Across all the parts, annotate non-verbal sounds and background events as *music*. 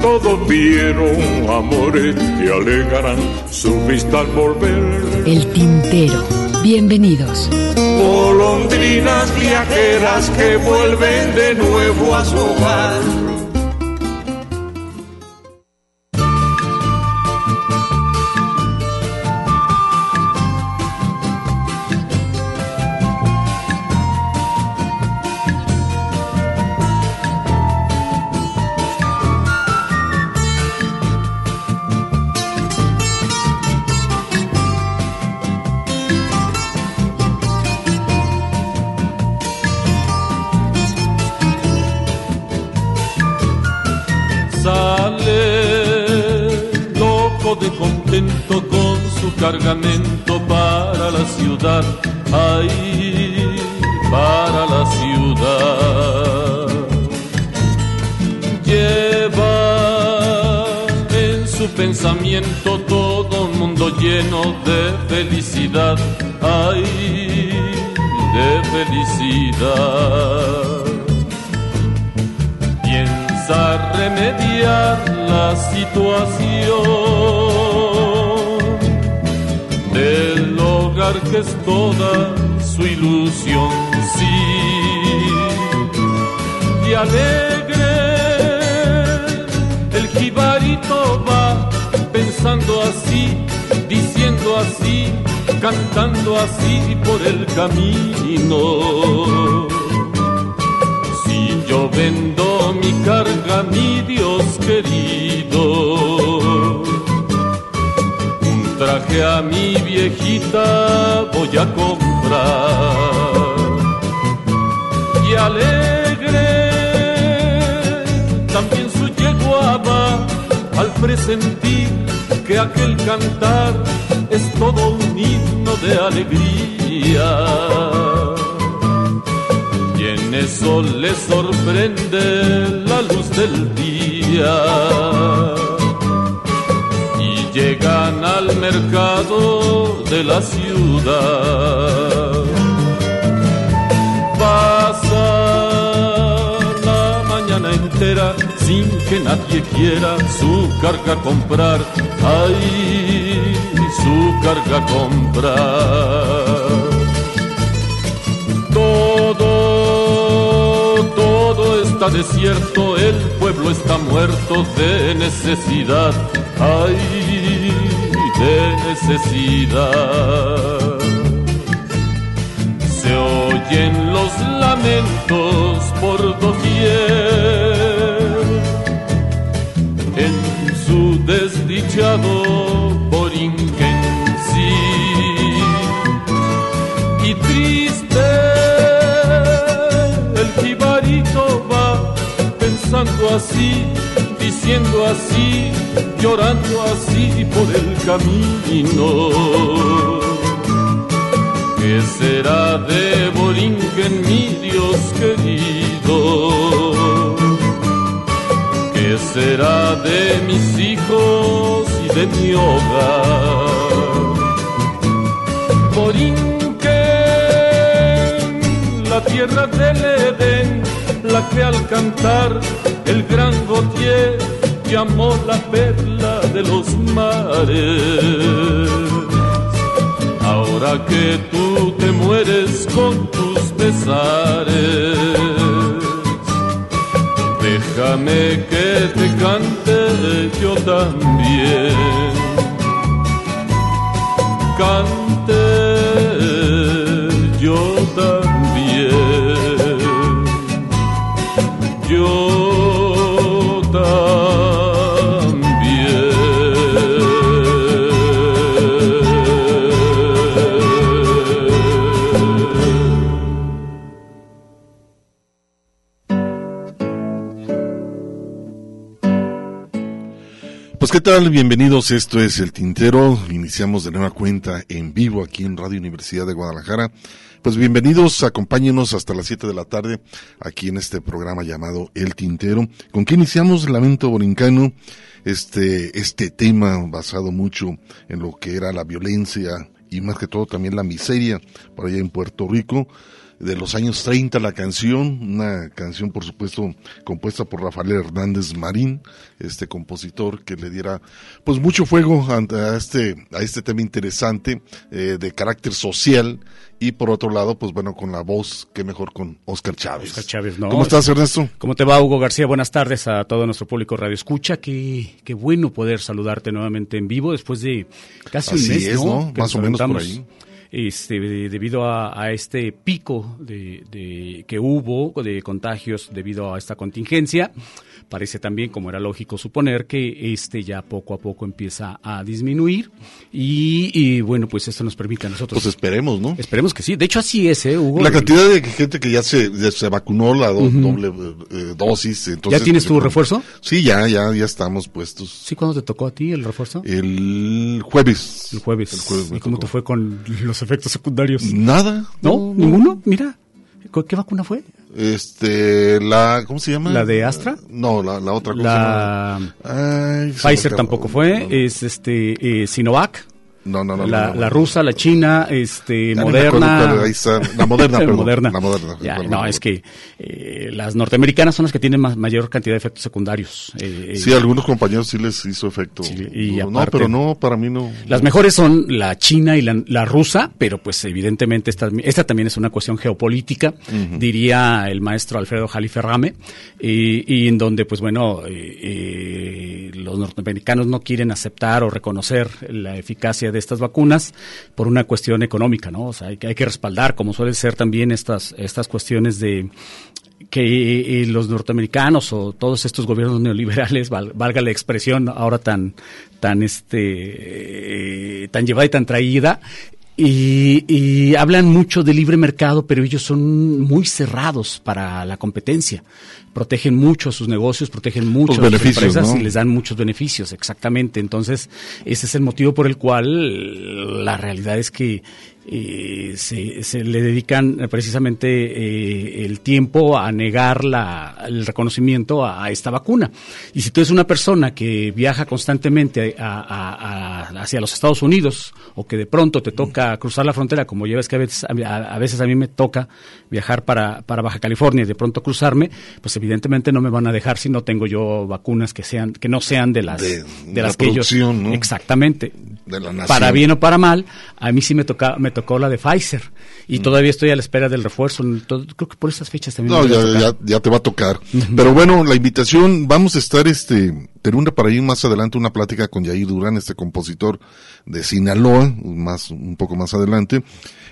Todos vieron amores que alegarán su vista al volver. El tintero. Bienvenidos. Golondrinas viajeras que vuelven de nuevo a su hogar. Situación el hogar que es toda su ilusión, sí, y alegre el jibarito va pensando así, diciendo así, cantando así por el camino. Si yo vendo mi carga, mi Dios querido traje a mi viejita voy a comprar. Y alegre también su yeguaba al presentir que aquel cantar es todo un himno de alegría. Y en eso le sorprende la luz del día llegan al mercado de la ciudad. Pasa la mañana entera sin que nadie quiera su carga comprar. Ay, su carga comprar. Todo, está desierto, el pueblo está muerto de necesidad. Ay, de necesidad. Se oyen los lamentos por doquier. En su desdichado Borinquensi y triste el jibarito va pensando así diciendo así, llorando así por el camino. ¿Qué será de Borinquen, mi Dios querido? ¿Qué será de mis hijos y de mi hogar? Borinquen, la tierra del Edén, la que al cantar el gran Gautier llamó la perla de los mares. Ahora que tú te mueres con tus pesares, déjame que te cante yo también. Cante yo Qué tal, bienvenidos, esto es El Tintero, iniciamos de nueva cuenta en vivo aquí en Radio Universidad de Guadalajara. Pues bienvenidos, acompáñenos hasta las 7 de la tarde aquí en este programa llamado El Tintero, con que iniciamos Lamento Borincano, este, este tema basado mucho en lo que era la violencia y más que todo también la miseria por allá en Puerto Rico de los años 30 la canción, una canción por supuesto compuesta por Rafael Hernández Marín, este compositor que le diera pues mucho fuego a este, a este tema interesante eh, de carácter social y por otro lado pues bueno con la voz que mejor con Oscar Chávez. Oscar Chávez, ¿no? ¿Cómo estás Ernesto? ¿Cómo te va Hugo García? Buenas tardes a todo nuestro público Radio Escucha, qué, qué bueno poder saludarte nuevamente en vivo después de casi un mes, es, ¿no? Más o menos por ahí este, debido a, este pico de, que hubo de contagios debido a esta contingencia. Parece también, como era lógico suponer, que este ya poco a poco empieza a disminuir y, bueno, pues esto nos permite a nosotros. Pues esperemos, ¿no? Esperemos que sí. De hecho, así es, ¿eh, Hugo? La cantidad de gente que ya se, se vacunó la doble eh, dosis. Entonces, ¿Ya tienes tu refuerzo? Sí, ya, ya, ya estamos puestos. ¿Sí? ¿Cuándo te tocó a ti el refuerzo? El jueves. El jueves. El jueves ¿Y cómo te fue con los efectos secundarios? Nada. ¿No? ¿Ninguno? Mira. ¿Qué vacuna fue? Este, la, ¿cómo se llama? ¿La de Astra? No, la, la otra. La Pfizer tampoco fue, es este, eh, Sinovac. No, no, no. La, la rusa, la china, este, *laughs* moderna. la moderna, perdón, moderna. La moderna. no, es que eh, las norteamericanas son las que tienen más, mayor cantidad de efectos secundarios. Eh, sí, algunos compañeros sí les hizo efecto. y no, pero no, para mí no. Las mejores son la china y la, rusa, pero pues evidentemente esta, esta también es una cuestión geopolítica, diría el maestro Alfredo Jaliferrame, y, y en donde pues bueno, eh, los norteamericanos no quieren aceptar o reconocer la eficacia de estas vacunas por una cuestión económica, ¿no? O sea, hay que, hay que respaldar, como suelen ser también estas, estas cuestiones de que eh, los norteamericanos o todos estos gobiernos neoliberales, valga la expresión ahora tan, tan este, eh, tan llevada y tan traída, y, hablan mucho de libre mercado, pero ellos son muy cerrados para la competencia. Protegen mucho a sus negocios, protegen mucho a sus empresas y les dan muchos beneficios, exactamente. Entonces, ese es el motivo por el cual la realidad es que eh, se, le dedican precisamente eh, el tiempo a negar la, el reconocimiento a, esta vacuna. Y si tú eres una persona que viaja constantemente hacia los Estados Unidos o que de pronto te toca cruzar la frontera, como ya ves que a veces a, veces a mí me toca viajar para, para Baja California y de pronto cruzarme, pues evidentemente no me van a dejar si no tengo yo vacunas que sean que no sean de las de, las que ellos exactamente. Para bien o para mal, a mí sí me toca me tocó la de Pfizer y mm. todavía estoy a la espera del refuerzo. creo que por esas fechas también. No, ya, ya, te va a tocar. Pero bueno, la invitación, vamos a estar este, una para ir más adelante una plática con Yair Durán, este compositor de Sinaloa, más, un poco más adelante.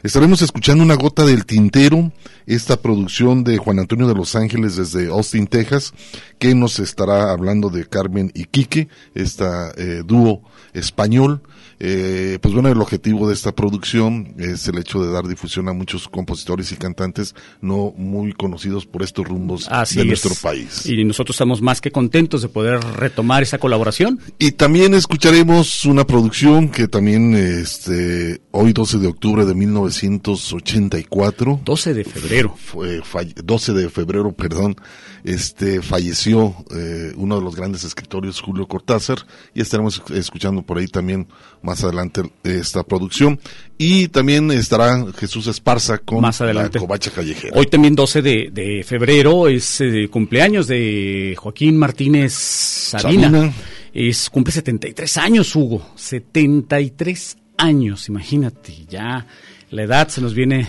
Estaremos escuchando una gota del tintero, esta producción de Juan Antonio de Los Ángeles desde Austin, Texas, que nos estará hablando de Carmen y Quique, esta eh, dúo español. Eh, pues bueno, el objetivo de esta producción es el hecho de dar difusión a muchos compositores y cantantes no muy conocidos por estos rumbos de nuestro país. Y nosotros estamos más que contentos de poder retomar esa colaboración. Y también escucharemos una producción que también este hoy 12 de octubre de 1984. 12 de febrero. Fue, 12 de febrero, perdón este falleció eh, uno de los grandes escritores Julio Cortázar y estaremos escuchando por ahí también más adelante esta producción y también estará Jesús Esparza con más adelante. la covacha callejera. Hoy también 12 de, febrero es eh, cumpleaños de Joaquín Martínez Sabina. Es cumple 73 años Hugo, 73 años, imagínate, ya la edad se nos viene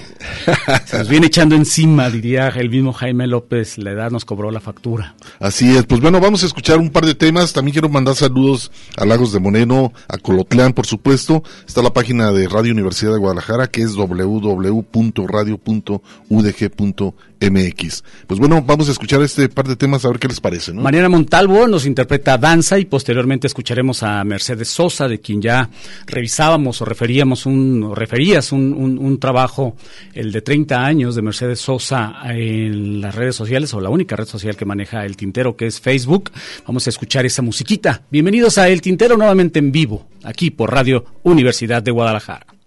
se nos viene echando encima, diría el mismo Jaime López, la edad nos cobró la factura. Así es, pues bueno, vamos a escuchar un par de temas, también quiero mandar saludos a Lagos de Moreno, a Colotlán, por supuesto, está la página de Radio Universidad de Guadalajara, que es www.radio.udg.mx. Pues bueno, vamos a escuchar este par de temas a ver qué les parece, ¿no? Mariana Montalvo nos interpreta Danza y posteriormente escucharemos a Mercedes Sosa, de quien ya revisábamos o referíamos un, o referías un un, trabajo, el de 30 años de Mercedes Sosa en las redes sociales, o la única red social que maneja el tintero, que es Facebook. Vamos a escuchar esa musiquita. Bienvenidos a El Tintero nuevamente en vivo, aquí por Radio Universidad de Guadalajara.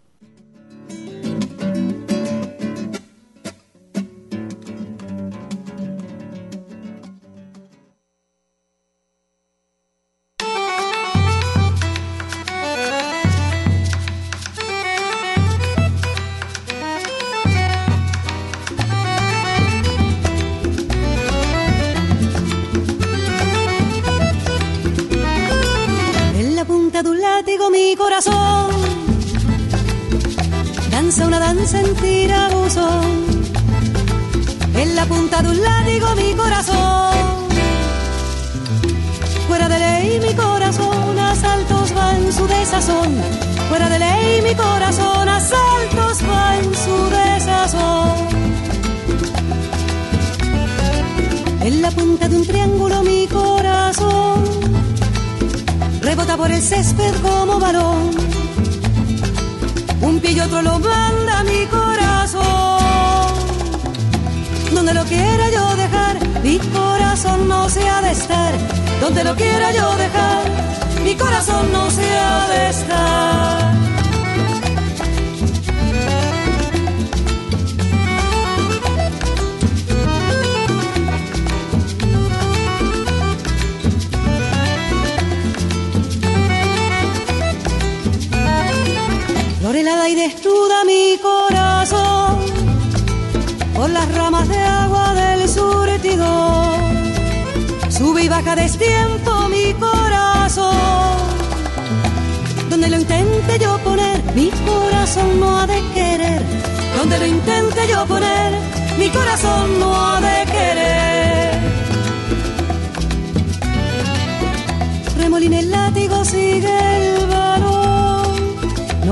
Fuera de ley mi corazón, a saltos va en su desazón. En la punta de un triángulo mi corazón rebota por el césped como balón un pie y otro lo manda mi corazón. Donde lo quiera yo dejar, mi corazón no se ha de estar. Donde lo quiera yo dejar, mi corazón no se ha de estar. helada y desnuda mi corazón por las ramas de agua del surtidor. Sube y baja destiempo mi corazón. Donde lo intente yo poner, mi corazón no ha de querer. Donde lo intente yo poner, mi corazón no ha de querer. Remolina el látigo, sigue el balón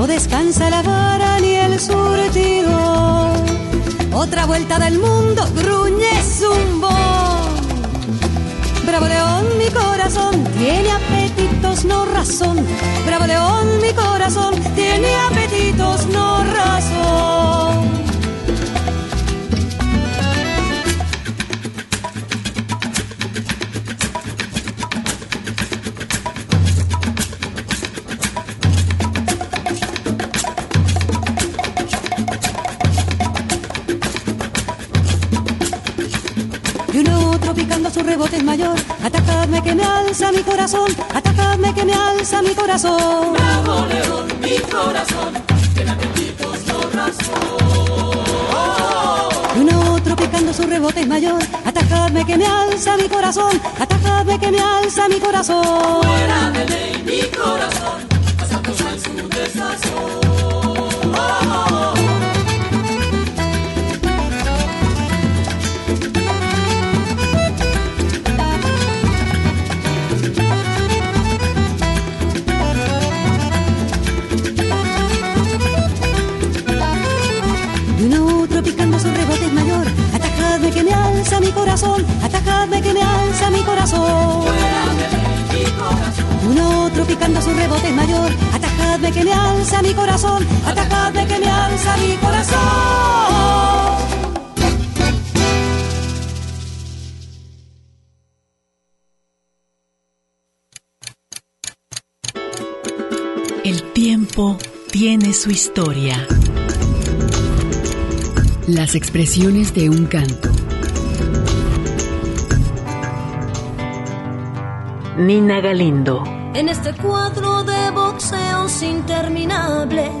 no descansa la vara ni el surtido. Otra vuelta del mundo, gruñe zumbón. Bravo León, mi corazón tiene apetitos, no razón. Bravo León, mi corazón tiene apetitos, no razón. Alza mi corazón, atacadme que me alza mi corazón. Bravo león, mi corazón, que apetitos no razón. Y uno otro picando su rebote mayor. Atacadme que me alza mi corazón, atacadme que me alza mi corazón. Fuera de ley mi corazón, corazón. Uno otro picando su rebote mayor, atajadme que me alza mi corazón, atajadme que me alza mi corazón. El tiempo tiene su historia. Las expresiones de un canto. Nina Galindo. En este cuadro de boxeos interminables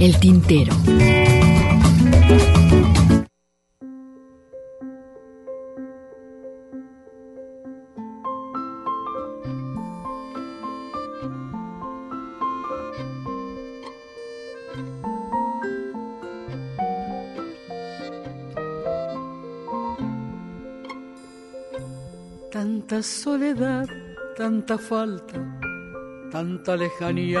El tintero. Tanta soledad, tanta falta, tanta lejanía,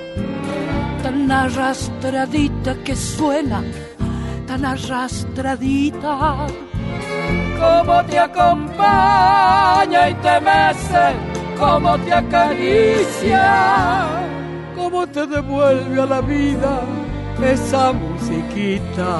tan arrastradita que suena, tan arrastradita, como te acompaña y te mece, como te acaricia, como te devuelve a la vida esa musiquita.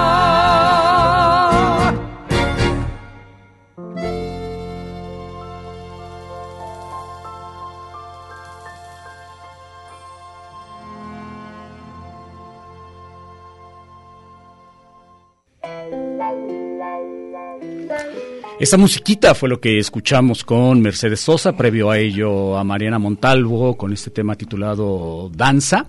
Esa musiquita fue lo que escuchamos con Mercedes Sosa, previo a ello a Mariana Montalvo con este tema titulado Danza.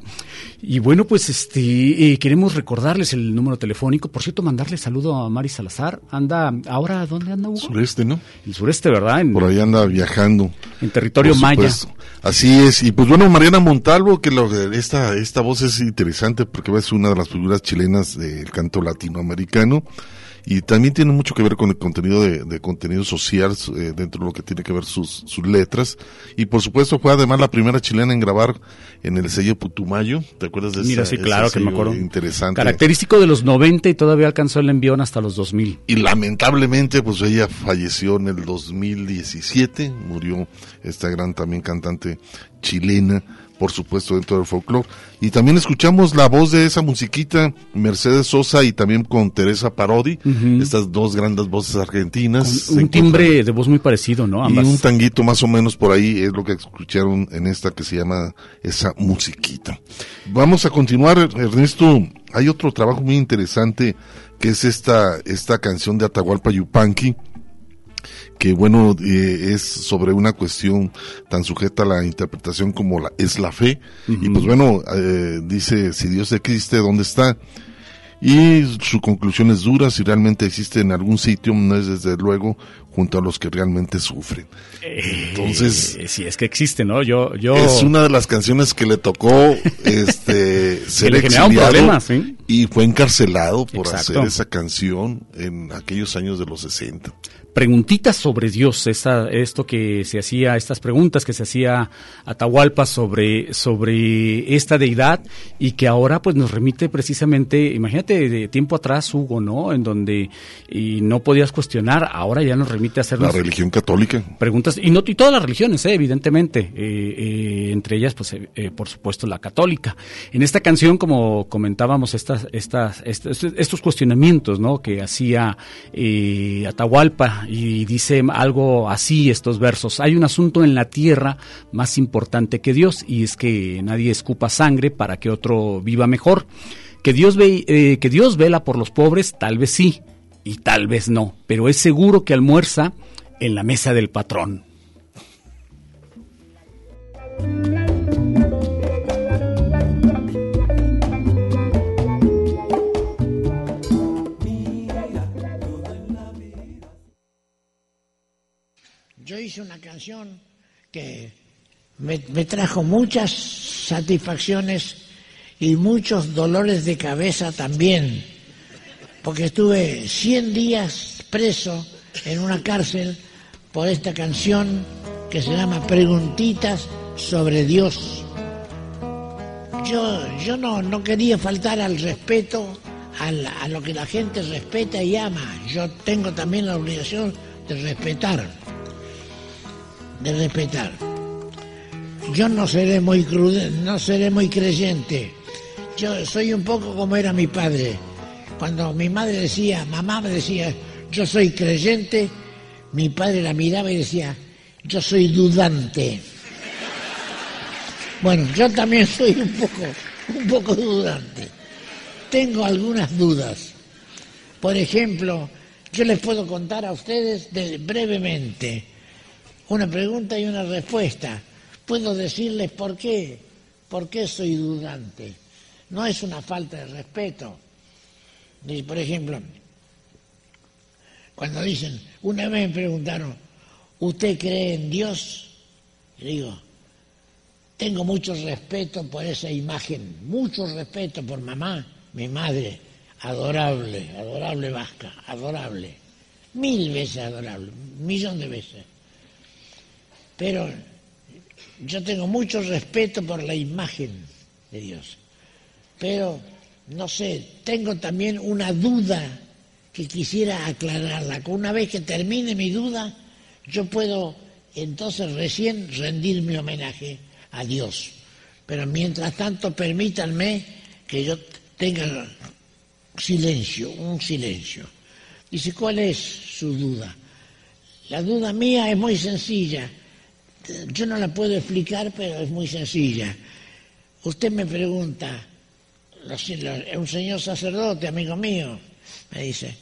Y bueno, pues este eh, queremos recordarles el número telefónico. Por cierto, mandarle saludo a Mari Salazar. Anda, ahora, ¿dónde anda Hugo? Sureste, ¿no? El sureste, ¿verdad? En, Por ahí anda viajando. En territorio maya. Así es. Y pues bueno, Mariana Montalvo, que lo, esta, esta voz es interesante porque es una de las figuras chilenas del canto latinoamericano y también tiene mucho que ver con el contenido de, de contenido social eh, dentro de lo que tiene que ver sus, sus letras. Y por supuesto fue además la primera chilena en grabar en el sello Putumayo. ¿te acuerdas de Mira, sí, claro ese que me acuerdo. interesante característico de los 90 y todavía alcanzó el envión hasta los 2000 y lamentablemente pues ella falleció en el 2017 murió esta gran también cantante chilena por supuesto dentro del folclore. Y también escuchamos la voz de esa musiquita, Mercedes Sosa y también con Teresa Parodi, uh -huh. estas dos grandes voces argentinas. Con un timbre de voz muy parecido, ¿no? Ambas. Y un tanguito más o menos por ahí es lo que escucharon en esta que se llama esa musiquita. Vamos a continuar, Ernesto. Hay otro trabajo muy interesante que es esta, esta canción de Atahualpa Yupanqui que bueno, eh, es sobre una cuestión tan sujeta a la interpretación como la, es la fe. Y pues bueno, eh, dice, si Dios existe, ¿dónde está? y su conclusión es dura, si realmente existe en algún sitio, no es desde luego junto a los que realmente sufren. Entonces, eh, si es que existe, ¿no? Yo, yo es una de las canciones que le tocó este *laughs* ser exiliado y fue encarcelado por hacer esa canción en aquellos años de los 60 preguntitas sobre Dios, esta, esto que se hacía, estas preguntas que se hacía Atahualpa sobre, sobre esta deidad y que ahora pues nos remite precisamente, imagínate de tiempo atrás, Hugo, ¿no? En donde y no podías cuestionar, ahora ya nos remite a hacer la religión católica. Preguntas, y no y todas las religiones, ¿eh? evidentemente, eh, eh, entre ellas pues por supuesto la católica. En esta canción, como comentábamos, estas, estas, estos, estos cuestionamientos, ¿no? Que hacía Atahualpa y dice algo así estos versos. Hay un asunto en la tierra más importante que Dios y es que nadie escupa sangre para que otro viva mejor. Que Dios, ve, eh, que Dios vela por los pobres, tal vez sí y tal vez no, pero es seguro que almuerza en la mesa del patrón. Yo hice una canción que me, trajo muchas satisfacciones y muchos dolores de cabeza también, porque estuve 100 días preso en una cárcel por esta canción que se llama Preguntitas sobre Dios. Yo, yo no, no quería faltar al respeto a lo que la gente respeta y ama. Yo tengo también la obligación de respetar de respetar. Yo no seré muy crude, no seré muy creyente. Yo soy un poco como era mi padre. Cuando mi madre decía, mamá me decía, yo soy creyente, mi padre la miraba y decía, yo soy dudante. Bueno, yo también *laughs* soy un poco, un poco dudante. Tengo algunas dudas. Por ejemplo, yo les puedo contar a ustedes brevemente una pregunta y una respuesta. Puedo decirles por qué, por qué soy dudante. No es una falta de respeto. Por ejemplo, cuando dicen, una vez me preguntaron, ¿usted cree en Dios? Y digo, tengo mucho respeto por esa imagen, mucho respeto por mamá, mi madre, adorable, adorable vasca, adorable, mil veces adorable, un millón de veces. Pero yo tengo mucho respeto por la imagen de Dios. Pero, no sé, tengo también una duda que quisiera aclararla. Una vez que termine mi duda, yo puedo entonces recién rendir mi homenaje a Dios. Pero mientras tanto, permítanme que yo tenga silencio, un silencio. Dice, ¿cuál es su duda? La duda mía es muy sencilla yo no la puedo explicar, pero es muy sencilla. Usted me pregunta, un señor sacerdote, amigo mío, me dice,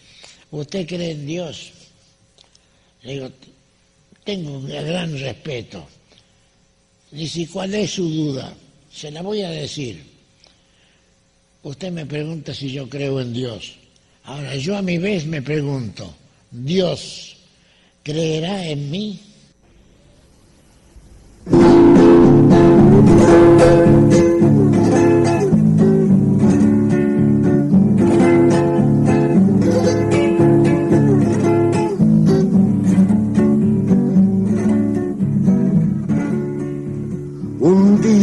¿usted cree en Dios? Le digo, tengo un gran respeto. Dice, ¿cuál es su duda? Se la voy a decir. Usted me pregunta si yo creo en Dios. Ahora, yo a mi vez me pregunto, ¿Dios creerá en mí?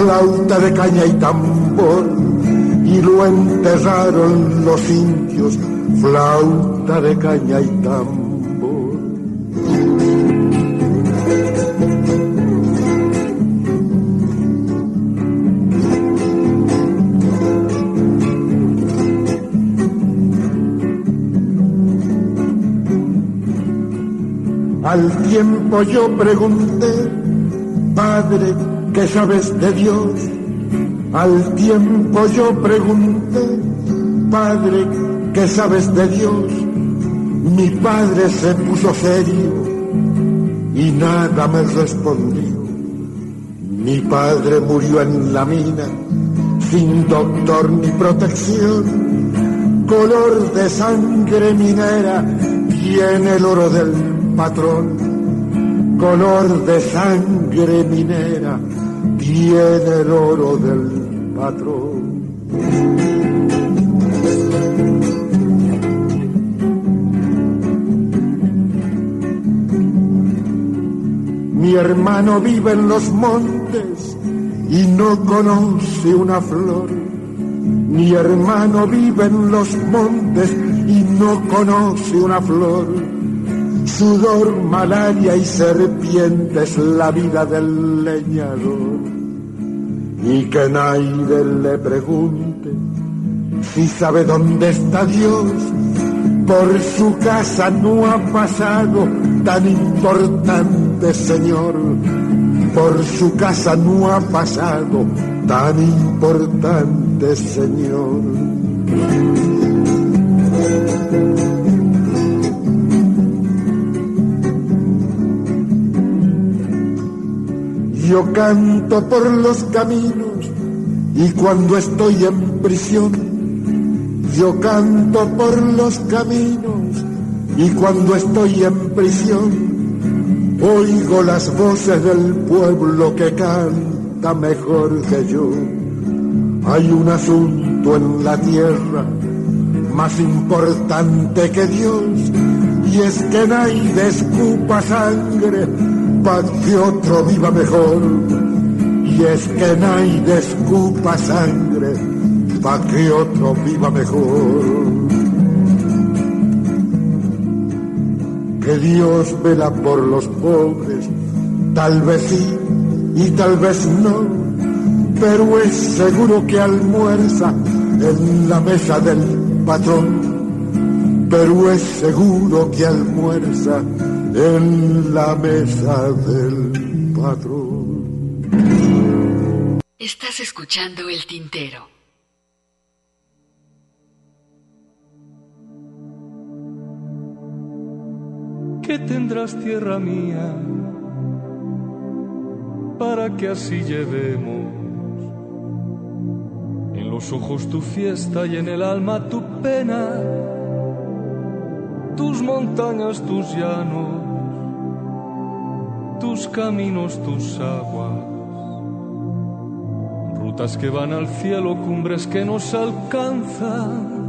flauta de caña y tambor, y lo enterraron los indios, flauta de caña y tambor. Al tiempo yo pregunté, padre, ¿qué sabes de Dios? Al tiempo yo pregunté, Padre, ¿qué sabes de Dios? Mi padre se puso serio y nada me respondió. Mi padre murió en la mina, sin doctor ni protección, color de sangre minera, tiene el oro del patrón, color de sangre minera, tiene el oro del patrón. Mi hermano vive en los montes y no conoce una flor. Mi hermano vive en los montes y no conoce una flor. Sudor, malaria y serpientes la vida del leñador. Y que nadie le pregunte si sabe dónde está Dios. Por su casa no ha pasado tan importante Señor, por su casa no ha pasado tan importante Señor. Yo canto por los caminos y cuando estoy en prisión, yo canto por los caminos y cuando estoy en prisión, oigo las voces del pueblo que canta mejor que yo. Hay un asunto en la tierra más importante que Dios, y es que nadie escupa sangre para que otro viva mejor. Y es que nadie escupa sangre para que otro viva mejor. que Dios vela por los pobres, tal vez sí y tal vez no, pero es seguro que almuerza en la mesa del patrón, pero es seguro que almuerza en la mesa del patrón. Estás escuchando el tintero. que tendrás tierra mía para que así llevemos en los ojos tu fiesta y en el alma tu pena, tus montañas, tus llanos, tus caminos, tus aguas, rutas que van al cielo, cumbres que nos alcanzan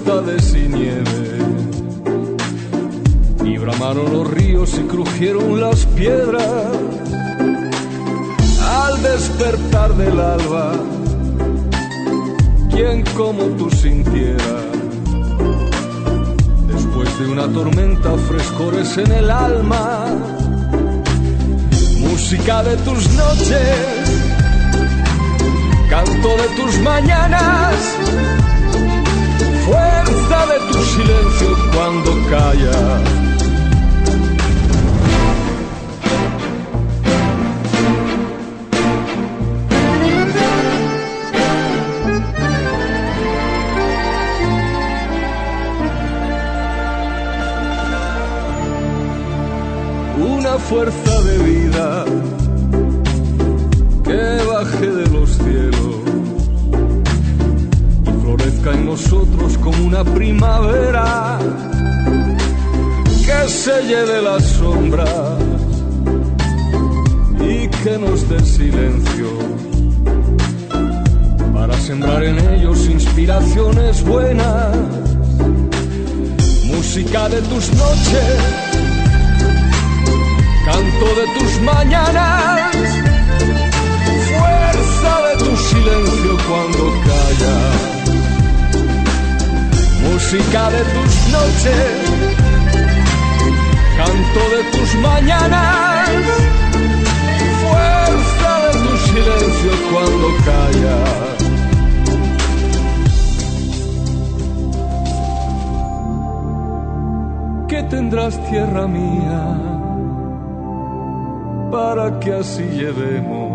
tempestades y nieve, y bramaron los ríos y crujieron las piedras. Al despertar del alba, quien como tú sintiera después de una tormenta frescores en el alma, música de tus noches. Canto de tus mañanas, fuerza de tu silencio cuando callas. Una fuerza de vida que baje de los cielos y florezca en nosotros como una primavera que se lleve las sombras y que nos dé silencio para sembrar en ellos inspiraciones buenas, música de tus noches canto de tus mañanas, fuerza de tu silencio cuando callas, música de tus noches, canto de tus mañanas, fuerza de tu silencio cuando callas. ¿Qué tendrás tierra mía? para que así llevemos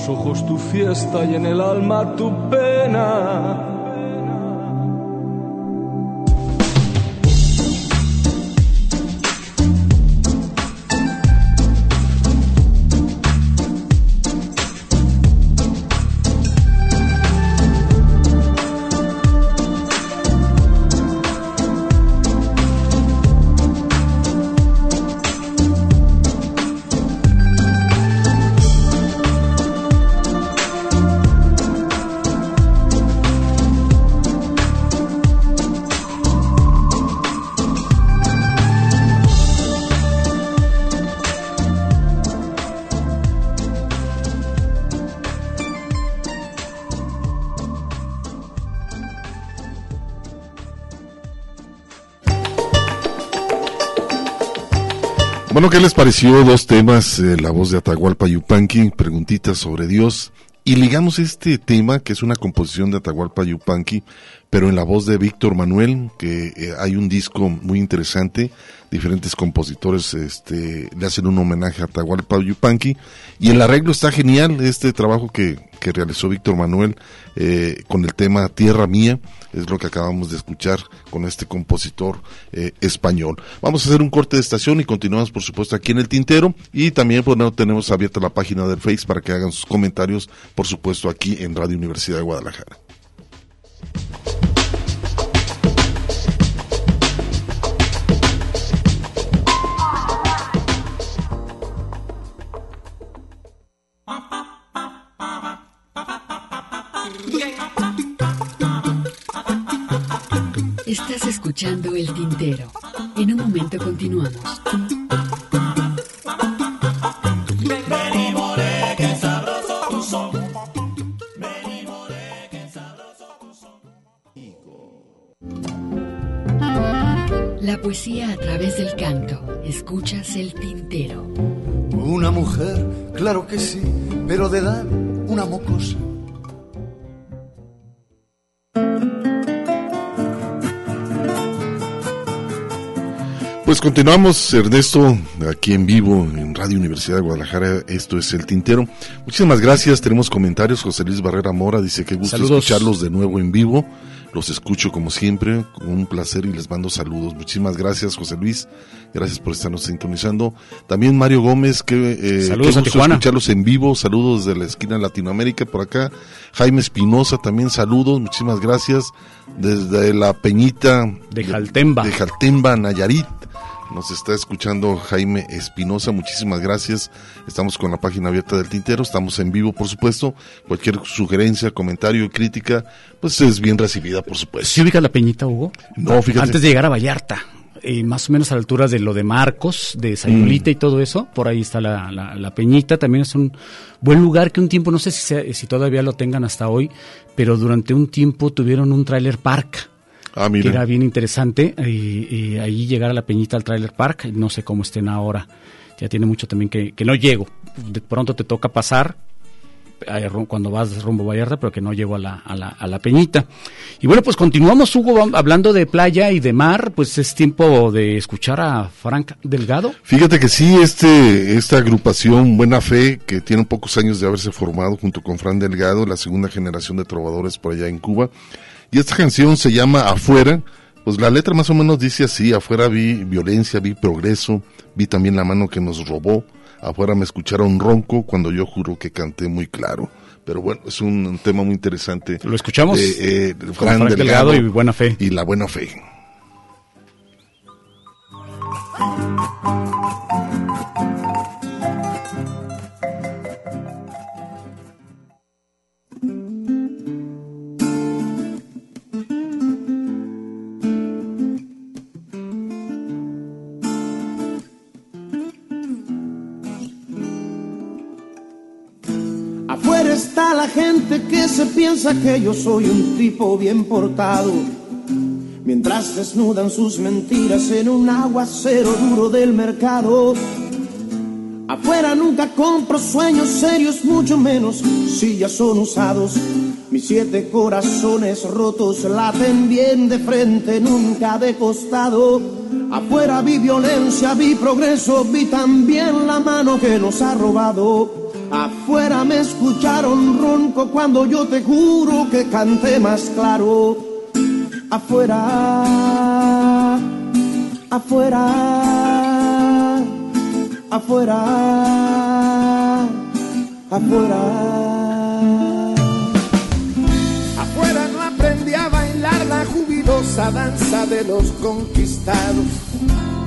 los ojos tu fiesta y en el alma tu pena. Bueno, ¿qué les pareció dos temas? Eh, la voz de Atahualpa Yupanqui, preguntitas sobre Dios. Y ligamos este tema, que es una composición de Atahualpa Yupanqui, pero en la voz de Víctor Manuel, que eh, hay un disco muy interesante, diferentes compositores este, le hacen un homenaje a Atahualpa Yupanqui, y el arreglo está genial, este trabajo que, que realizó Víctor Manuel eh, con el tema Tierra Mía, es lo que acabamos de escuchar con este compositor eh, español. Vamos a hacer un corte de estación y continuamos por supuesto aquí en el tintero y también pues, tenemos abierta la página del Face para que hagan sus comentarios por supuesto aquí en Radio Universidad de Guadalajara. Estás escuchando El Tintero. En un momento continuamos. La poesía a través del canto. Escuchas El Tintero. Una mujer, claro que sí, pero de edad una mocosa Pues continuamos, Ernesto, aquí en vivo en Radio Universidad de Guadalajara. Esto es El Tintero. Muchísimas gracias. Tenemos comentarios. José Luis Barrera Mora dice que gusto escucharlos de nuevo en vivo. Los escucho como siempre, con un placer y les mando saludos. Muchísimas gracias, José Luis. Gracias por estarnos sintonizando. También Mario Gómez, que eh, saludos a escucharlos en vivo. Saludos desde la esquina de Latinoamérica por acá. Jaime Espinosa, también saludos. Muchísimas gracias. Desde la Peñita de Jaltemba, de Jaltemba, Nayarit. Nos está escuchando Jaime Espinosa, muchísimas gracias. Estamos con la página abierta del Tintero, estamos en vivo, por supuesto. Cualquier sugerencia, comentario crítica, pues es bien recibida, por supuesto. ¿Sí ubica la Peñita, Hugo? No, fíjate. Antes de llegar a Vallarta, y más o menos a la altura de lo de Marcos, de Sayulita y todo eso, por ahí está la, la, Peñita, también es un buen lugar que un tiempo, no sé si, si todavía lo tengan hasta hoy, pero durante un tiempo tuvieron un trailer park Ah, que era bien interesante. Y, ahí llegar a la Peñita al Trailer Park, no sé cómo estén ahora. Ya tiene mucho también que, que no llego. De pronto te toca pasar cuando vas rumbo a Vallarta, pero que no llego a la, a la, a la Peñita. Y bueno, pues continuamos, Hugo, hablando de playa y de mar, pues es tiempo de escuchar a Frank Delgado. Fíjate que sí, este, esta agrupación Buena Fe, que tiene pocos años de haberse formado junto con Frank Delgado, la segunda generación de trovadores por allá en Cuba, y esta canción se llama Afuera. Pues la letra más o menos dice así, afuera vi violencia, vi progreso, vi también la mano que nos robó, afuera me escucharon ronco cuando yo juro que canté muy claro. Pero bueno, es un, tema muy interesante. Lo escuchamos. Eh, Fran Delgado y Buena Fe. Y la Buena Fe. Está la gente que se piensa que yo soy un tipo bien portado. Mientras desnudan sus mentiras en un aguacero duro del mercado. Afuera nunca compro sueños serios, mucho menos si ya son usados. Mis siete corazones rotos laten bien de frente, nunca de costado. Afuera vi violencia, vi progreso, vi también la mano que nos ha robado. Afuera me escucharon ronco cuando yo te juro que canté más claro. Afuera, afuera, afuera, afuera. jubilosa danza de los conquistados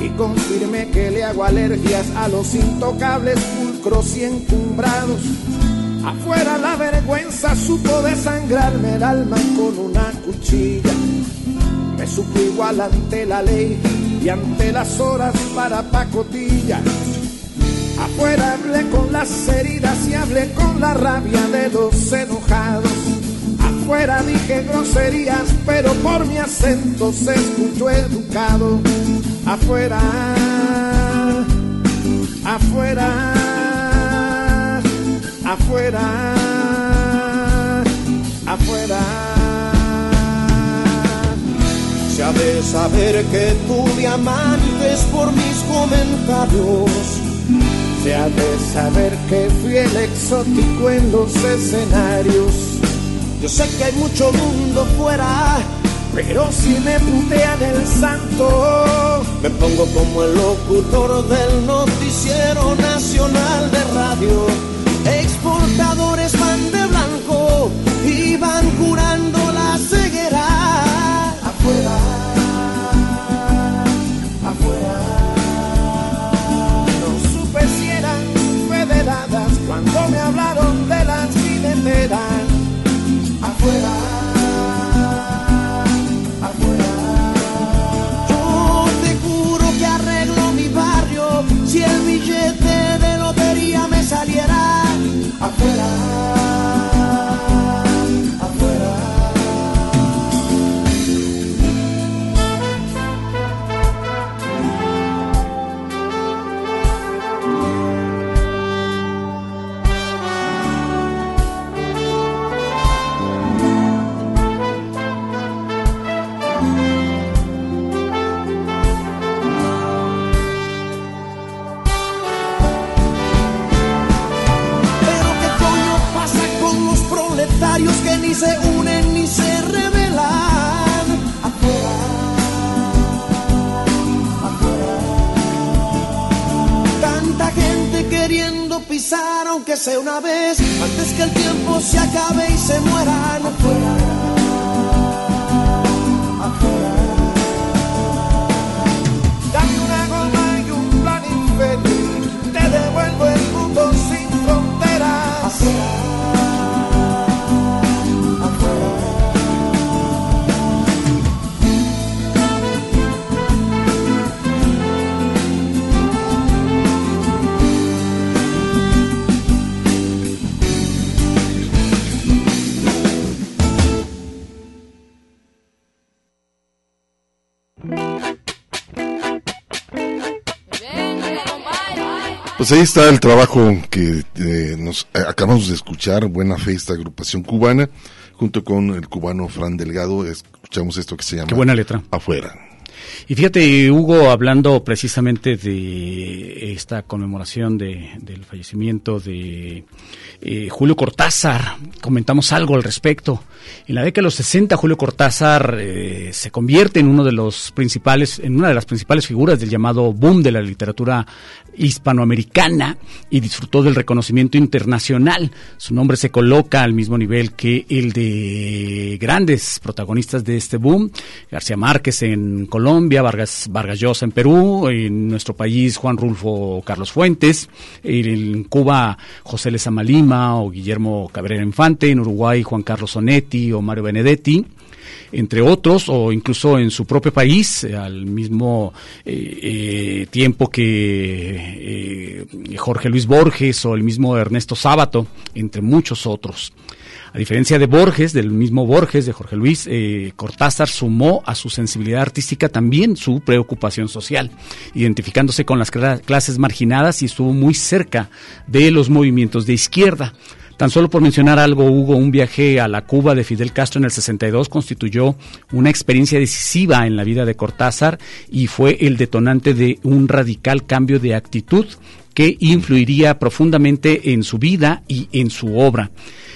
y confirmé que le hago alergias a los intocables pulcros y encumbrados. Afuera la vergüenza supo desangrarme el alma con una cuchilla. Me supo igual ante la ley y ante las horas para pacotilla. Afuera hablé con las heridas y hablé con la rabia de los enojados afuera dije groserías, pero por mi acento se escuchó educado. Afuera, afuera, afuera, afuera. Se ha de saber que tu diamantes por mis comentarios. Se ha de saber que fui el exótico en los escenarios yo sé que hay mucho mundo fuera, pero si me putean el santo, me pongo como el locutor del noticiero nacional de radio. Exportadores sea una vez, antes que el tiempo se acabe y se mueran Pues ahí está el trabajo que eh, nos eh, acabamos de escuchar, Buena Fe, esta agrupación cubana, junto con el cubano Fran Delgado, escuchamos esto que se llama... Qué buena letra. Afuera. Y fíjate, Hugo, hablando precisamente de esta conmemoración de, del fallecimiento de eh, Julio Cortázar, comentamos algo al respecto. En la década de los 60, Julio Cortázar eh, se convierte en uno de los principales, en una de las principales figuras del llamado boom de la literatura hispanoamericana y disfrutó del reconocimiento internacional. Su nombre se coloca al mismo nivel que el de grandes protagonistas de este boom, García Márquez en Colombia, Vargas, Vargas Llosa en Perú, en nuestro país Juan Rulfo Carlos Fuentes, en Cuba José Lezama Lima o Guillermo Cabrera Infante, en Uruguay Juan Carlos Onetti o Mario Benedetti. entre otros, o incluso en su propio país, al mismo tiempo que Jorge Luis Borges o el mismo Ernesto Sábato, entre muchos otros. A diferencia de Borges, del mismo Borges, de Jorge Luis, eh, Cortázar sumó a su sensibilidad artística también su preocupación social, identificándose con las clases marginadas y estuvo muy cerca de los movimientos de izquierda. Tan solo por mencionar algo, Hugo, un viaje a la Cuba de Fidel Castro en el 62 constituyó una experiencia decisiva en la vida de Cortázar y fue el detonante de un radical cambio de actitud que influiría profundamente en su vida y en su obra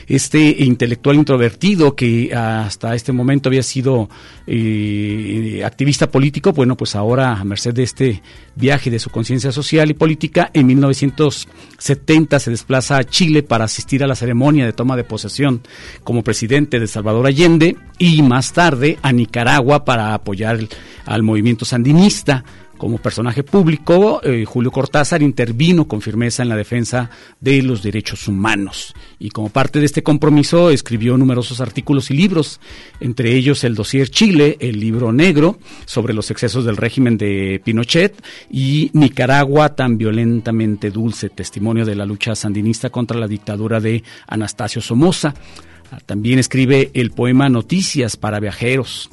este intelectual introvertido que hasta este momento había sido eh, activista político, bueno, pues ahora a merced de este viaje de su conciencia social y política, en 1970 se desplaza a Chile para asistir a la ceremonia de toma de posesión como presidente de Salvador Allende y más tarde a Nicaragua para apoyar al movimiento sandinista. Como personaje público, eh, Julio Cortázar intervino con firmeza en la defensa de los derechos humanos y como parte de este compromiso escribió numerosos artículos y libros, entre ellos el dossier Chile, el libro negro sobre los excesos del régimen de Pinochet y Nicaragua tan violentamente dulce, testimonio de la lucha sandinista contra la dictadura de Anastasio Somoza. También escribe el poema Noticias para Viajeros,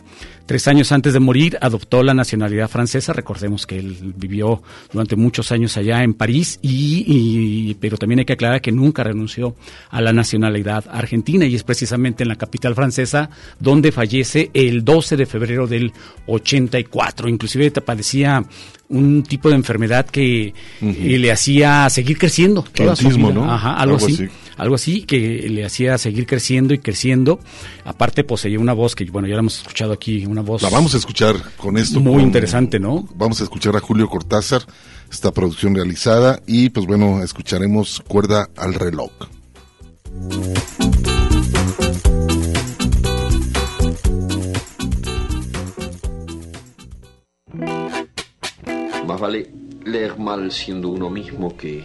Tres años antes de morir adoptó la nacionalidad francesa. Recordemos que él vivió durante muchos años allá en París, y, pero también hay que aclarar que nunca renunció a la nacionalidad argentina y es precisamente en la capital francesa donde fallece el 12 de febrero del 84. Inclusive padecía un tipo de enfermedad que eh, le hacía seguir creciendo toda su vida. ¿no? Ajá, algo, así, algo así que le hacía seguir creciendo y creciendo. Aparte poseía una voz que bueno, ya la hemos escuchado aquí, una voz La vamos a escuchar con esto muy interesante, ¿no? Vamos a escuchar a Julio Cortázar esta producción realizada y pues bueno, escucharemos Cuerda al reloj. Más vale leer mal siendo uno mismo que,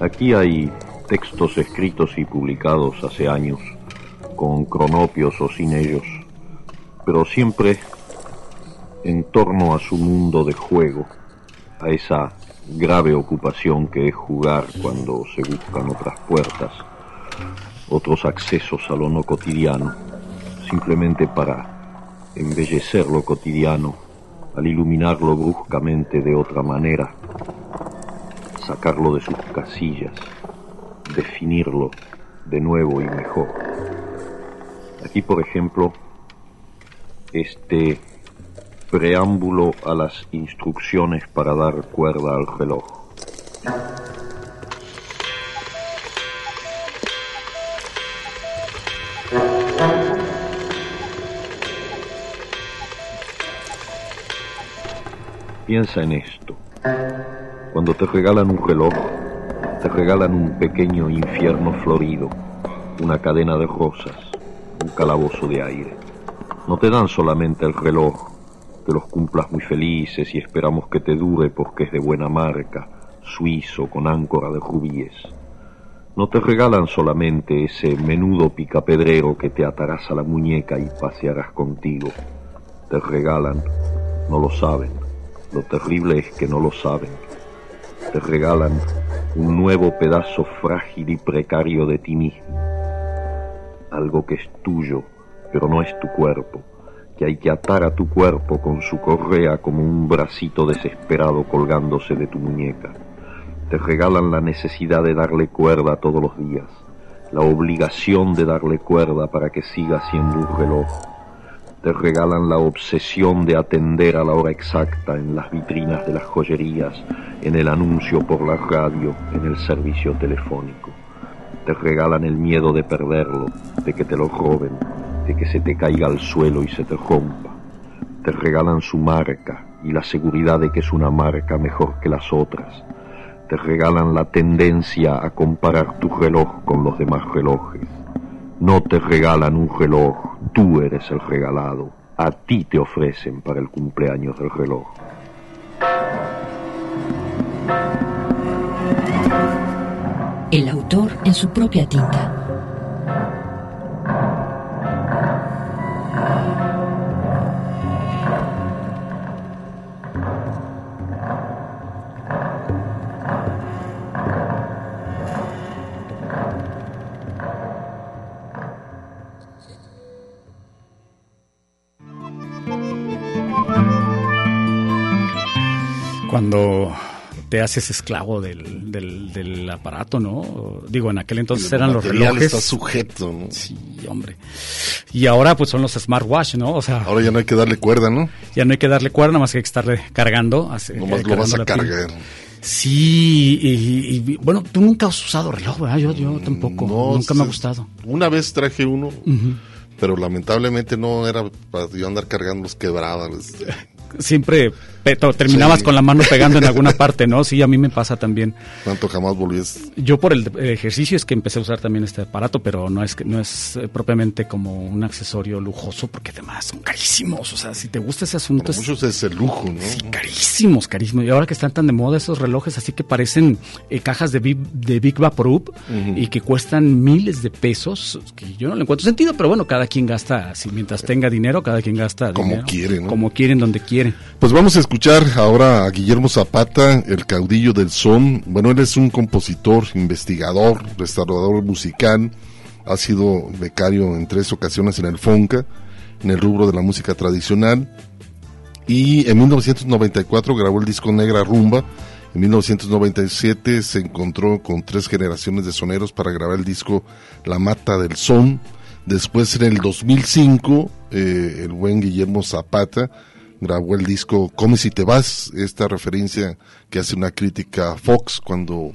Aquí hay textos escritos y publicados hace años, con cronopios o sin ellos, pero siempre en torno a su mundo de juego, a esa grave ocupación que es jugar cuando se buscan otras puertas, otros accesos a lo no cotidiano, simplemente para embellecer lo cotidiano, al iluminarlo bruscamente de otra manera, sacarlo de sus casillas, definirlo de nuevo y mejor. Aquí, por ejemplo, este preámbulo a las instrucciones para dar cuerda al reloj. Piensa en esto. Cuando te regalan un reloj, te regalan un pequeño infierno florido, una cadena de rosas, un calabozo de aire. No te dan solamente el reloj, que los cumplas muy felices y esperamos que te dure porque es de buena marca, suizo con áncora de rubíes. No te regalan solamente ese menudo picapedrero que te atarás a la muñeca y pasearás contigo. Te regalan, no lo saben, lo terrible es que no lo saben, te regalan un nuevo pedazo frágil y precario de ti mismo, algo que es tuyo, pero no es tu cuerpo, que hay que atar a tu cuerpo con su correa como un bracito desesperado colgándose de tu muñeca. Te regalan la necesidad de darle cuerda todos los días, la obligación de darle cuerda para que siga siendo un reloj te regalan la obsesión de atender a la hora exacta en las vitrinas de las joyerías, en el anuncio por la radio, en el servicio telefónico. te regalan el miedo de perderlo, de que te lo roben, de que se te caiga al suelo y se te rompa. Te regalan su marca y la seguridad de que es una marca mejor que las otras. Te regalan la tendencia a comparar tu reloj con los demás relojes. No te regalan un reloj, tú eres el regalado. A ti te ofrecen para el cumpleaños del reloj. El autor en su propia tinta. Cuando te haces esclavo del, del, del aparato, ¿no? Digo, en aquel entonces eran los relojes. está sujeto, ¿no? Sí, hombre. Y ahora pues son los smartwatch, ¿no? O sea, Ahora ya no hay que darle cuerda, ¿no? ya no hay que darle cuerda, más que hay que estarle cargando. Nomás eh, lo vas a pila. cargar. Sí, y, y- bueno, tú nunca has usado reloj, ¿verdad? Yo, yo tampoco, No, nunca me ha gustado. Una vez traje uno, pero lamentablemente no era para yo andar cargando los quebrados. Siempre terminabas Sí. con la mano pegando en *laughs* alguna parte, ¿no? Sí, a mí me pasa también. Tanto jamás volvías. Yo por el, ejercicio es que empecé a usar también este aparato, pero no es que no es eh, propiamente como un accesorio lujoso, porque además son carísimos. O sea, si te gusta ese asunto, Para es muchos es el lujo, ¿no? carísimos, carísimos. Y ahora que están tan de moda esos relojes, así que parecen eh, cajas de Big, de Big Vaporub y que cuestan miles de pesos, que yo no le encuentro sentido, pero bueno, cada quien gasta, si mientras tenga dinero, cada quien gasta Como dinero. quiere, ¿no? Como quieren, donde quieren. Pues vamos a escuchar ahora a Guillermo Zapata, el caudillo del son. Bueno, él es un compositor, investigador, restaurador musical. Ha sido becario en tres ocasiones en el FONCA, en el rubro de la música tradicional. Y en 1994 grabó el disco Negra Rumba. En 1997 se encontró con tres generaciones de soneros para grabar el disco La Mata del Son. Después en el 2005 eh, el buen Guillermo Zapata grabó el disco Come si te vas, esta referencia que hace una crítica a Fox cuando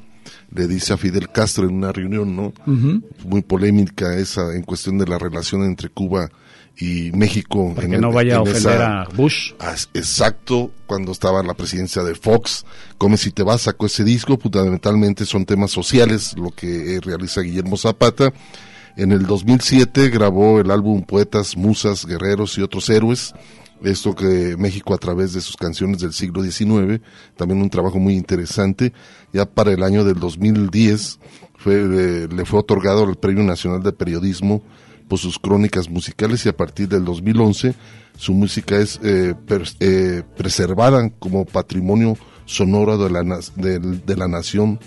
le dice a Fidel Castro en una reunión, ¿no? Ujú. Muy polémica esa en cuestión de la relación entre Cuba y México. Para en que el- no vaya a en ofender esa- a Bush. Exacto, cuando estaba la presidencia de Fox, Come si te vas, sacó ese disco, fundamentalmente son temas sociales, lo que realiza Guillermo Zapata. En el 2007 grabó el álbum Poetas, Musas, Guerreros y otros héroes. Esto que México a través de sus canciones del siglo XIX, también un trabajo muy interesante. Ya para el año del 2010 fue, eh, le fue otorgado el Premio Nacional de Periodismo por sus crónicas musicales y a partir del 2011 su música es eh, eh, preservada como patrimonio sonoro de la, del- de la nación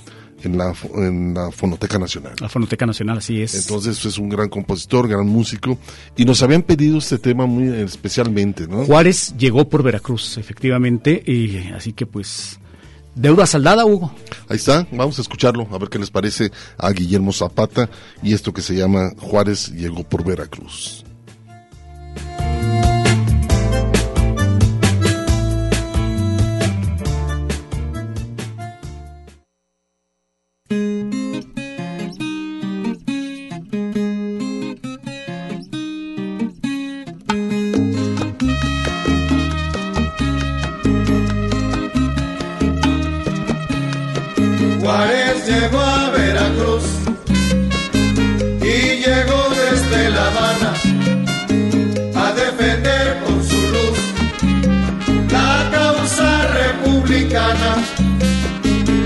en la, en la Fonoteca Nacional. La Fonoteca Nacional, así es. Entonces es un gran compositor, gran músico y nos habían pedido este tema muy especialmente, ¿no? Juárez llegó por Veracruz, efectivamente, y así que pues deuda saldada, Hugo. Ahí está, vamos a escucharlo, a ver qué les parece a Guillermo Zapata y esto que se llama Juárez llegó por Veracruz.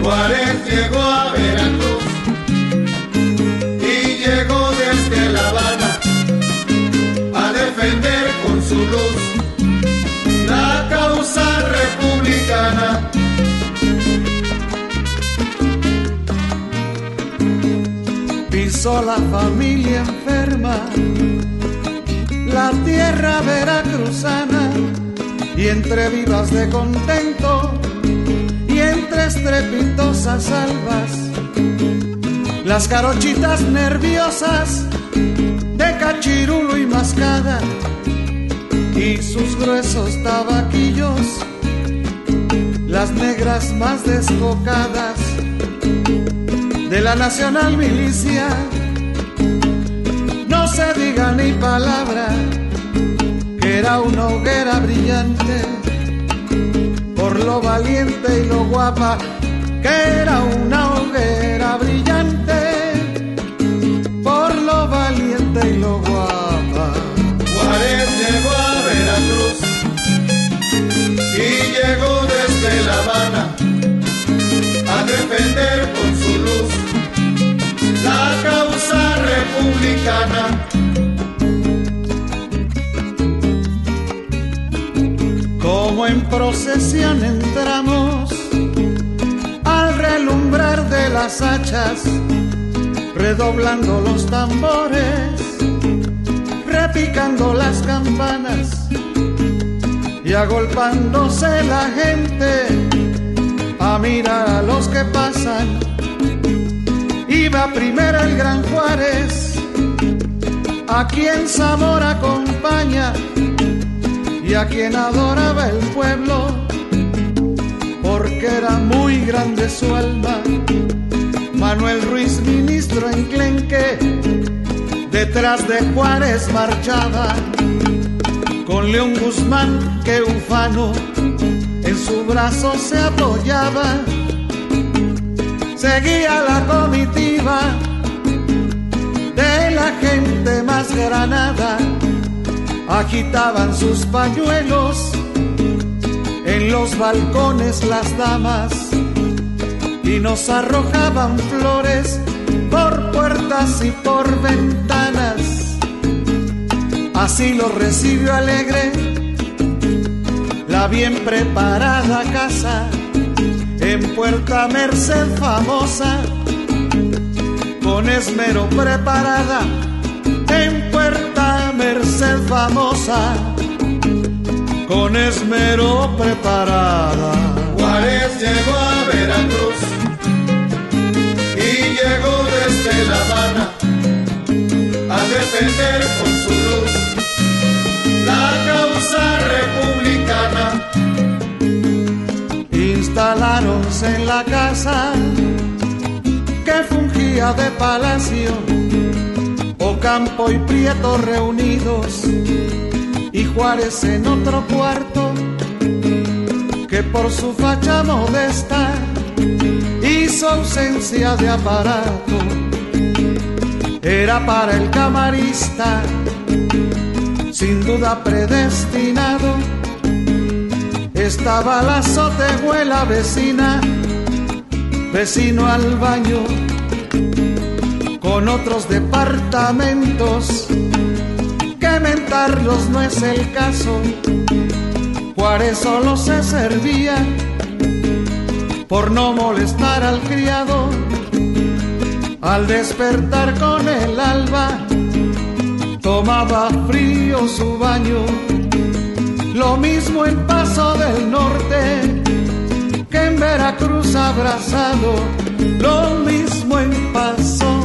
Juárez llegó a Veracruz y llegó desde La Habana a defender con su luz la causa republicana. pisó la familia enferma, la tierra veracruzana, y entre vivas de contento y entre estrepitosas albas, las carochitas nerviosas de cachirulo y mascada, y sus gruesos tabaquillos, las negras más descocadas de la Nacional Milicia. No se diga ni palabra que era una hoguera brillante lo valiente y lo guapa que era una hoguera brillante por lo valiente y lo guapa. Juárez llegó a Veracruz y llegó desde La Habana a defender con su luz la causa republicana. Procesión entramos al relumbrar de las hachas, redoblando los tambores, repicando las campanas y agolpándose la gente a mirar a los que pasan. Iba primero el gran Juárez, a quien Zamora acompaña y a quien adoraba el pueblo, porque era muy grande su alma. Manuel Ruiz, ministro enclenque, detrás de Juárez marchaba, con León Guzmán que ufano en su brazo se apoyaba. Seguía la comitiva de la gente más granada agitaban sus pañuelos en los balcones las damas y nos arrojaban flores por puertas y por ventanas. Así lo recibió alegre la bien preparada casa en Puerta Merced famosa, con esmero preparada en Puerta Merced famosa, con esmero preparada. Juárez llegó a Veracruz y llegó desde La Habana a defender con su luz la causa republicana. Instalaronse en la casa que fungía de palacio Ocampo y Prieto reunidos y Juárez en otro cuarto que por su facha modesta y su ausencia de aparato. Era para el camarista sin duda predestinado. Estaba la sotehuela vecina vecino al baño otros departamentos, que mentarlos no es el caso. Juárez solo se servía por no molestar al criado. Al despertar con el alba, tomaba frío su baño. Lo mismo en Paso del Norte que en Veracruz abrazado. Lo mismo en Paso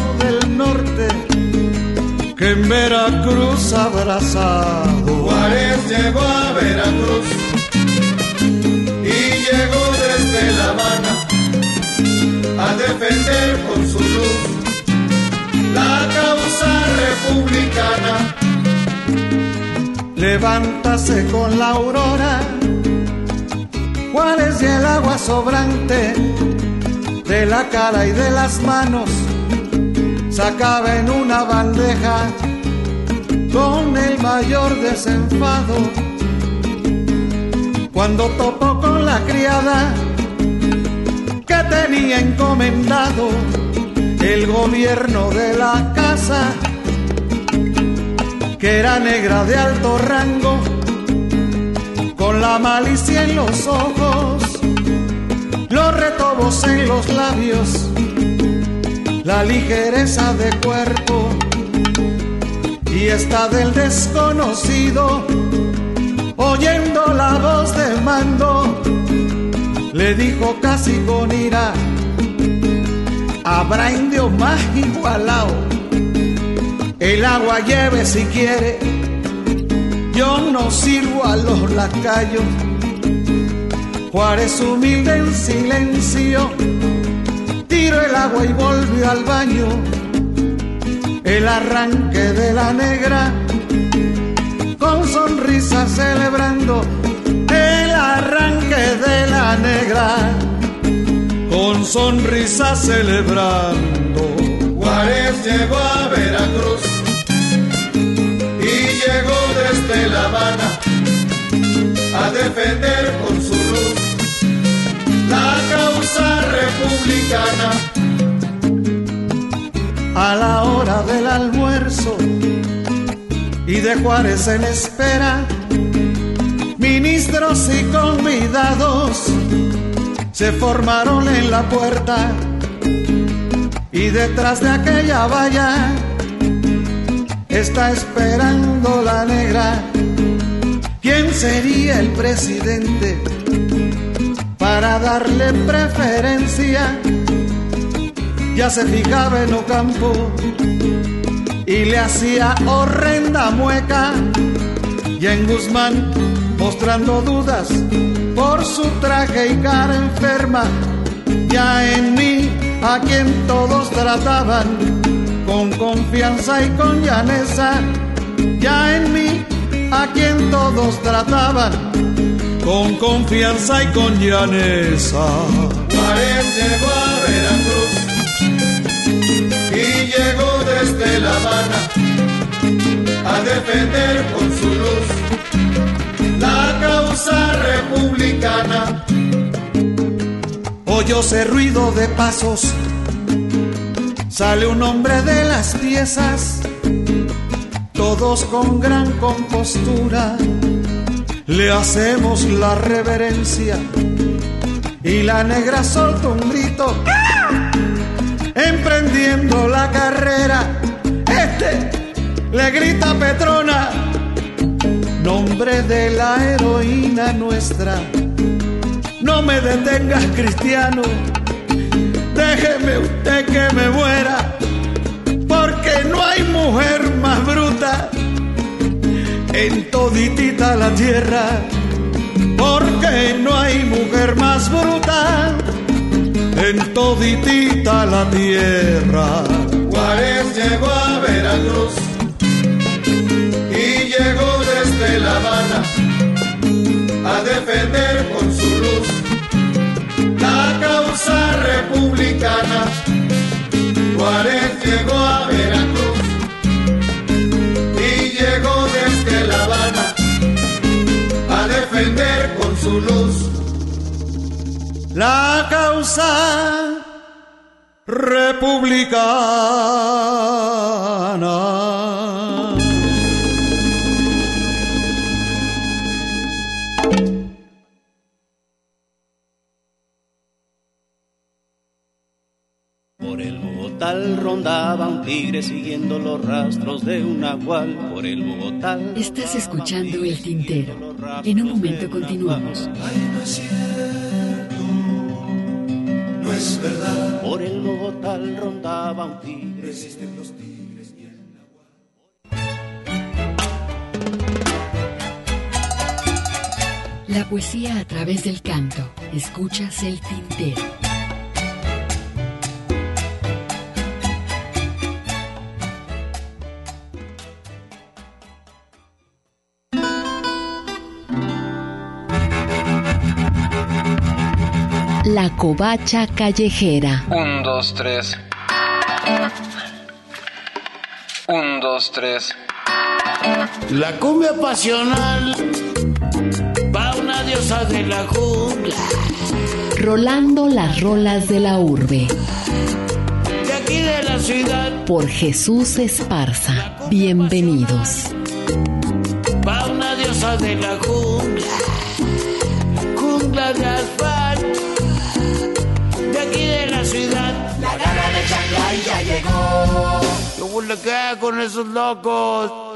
que en Veracruz abrazado. Juárez llegó a Veracruz y llegó desde La Habana a defender con su luz la causa republicana. Levántase con la aurora, Juárez y el agua sobrante de la cara y de las manos sacaba en una bandeja con el mayor desenfado. Cuando topó con la criada que tenía encomendado el gobierno de la casa, que era negra de alto rango, con la malicia en los ojos, los retobos en los labios la ligereza de cuerpo y está del desconocido, oyendo la voz de mando, le dijo casi con ira, habrá indio más igualao, el agua lleve si quiere, yo no sirvo a los lacayos, Juárez humilde en silencio tiró el agua y volvió al baño, el arranque de la negra, con sonrisa celebrando el arranque de la negra, con sonrisa celebrando. Juárez llegó a Veracruz y llegó desde La Habana a defender con su republicana. A la hora del almuerzo y de Juárez en espera, ministros y convidados se formaron en la puerta y detrás de aquella valla está esperando la negra. ¿Quién sería el presidente para darle preferencia? Ya se fijaba en Ocampo y le hacía horrenda mueca. Y en Guzmán mostrando dudas por su traje y cara enferma. Ya en mí, a quien todos trataban con confianza y con llaneza. Ya en mí, a quien todos trataban con confianza y con llaneza. Juárez llegó a Veracruz y llegó desde La Habana a defender con su luz la causa republicana. Oyóse ruido de pasos, sale un hombre de las piezas, todos con gran compostura le hacemos la reverencia y la negra solta un grito. Emprendiendo la carrera este le grita Petrona nombre de la heroína nuestra. No me detengas cristiano. Déjeme usted que me muera porque no hay mujer más bruta en toditita la tierra, porque no hay mujer más bruta en toditita la tierra. Juárez llegó a Veracruz y llegó desde La Habana a defender con su luz la causa republicana. Juárez llegó a Veracruz la causa republicana. Bogotá rondaba un tigre siguiendo los rastros de un nahual. Por el Bogotá. Estás escuchando el tintero. En un momento continuamos. Ay, no es cierto, no es verdad. Por el Bogotá rondaba un tigre. Los tigres. La poesía a través del canto. Escuchas el tintero. La covacha callejera. Un, dos, tres. Un, dos, tres. La cumbia pasional va una diosa de la jungla. Rolando las rolas de la urbe. De aquí de la ciudad Por Jesús Esparza. Bienvenidos. va una diosa de la jungla. Jungla de asfalto. Ciudad. La gana de Shanghai ya llegó. Yo voy a quedar con esos locos.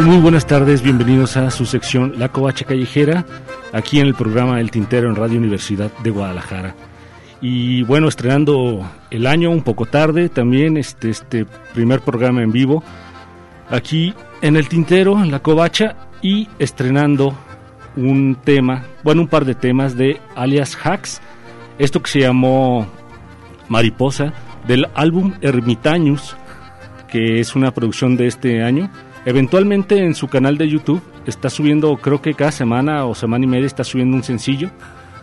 Muy buenas tardes, bienvenidos a su sección La Covacha Callejera, aquí en el programa El Tintero en Radio Universidad de Guadalajara. Y bueno, estrenando el año un poco tarde también, este, este primer programa en vivo, aquí en El Tintero, en La Covacha, y estrenando un tema, bueno, un par de temas de alias Hacks, esto que se llamó Mariposa, del álbum Ermitaños, que es una producción de este año. Eventualmente en su canal de YouTube está subiendo, creo que cada semana o semana y media está subiendo un sencillo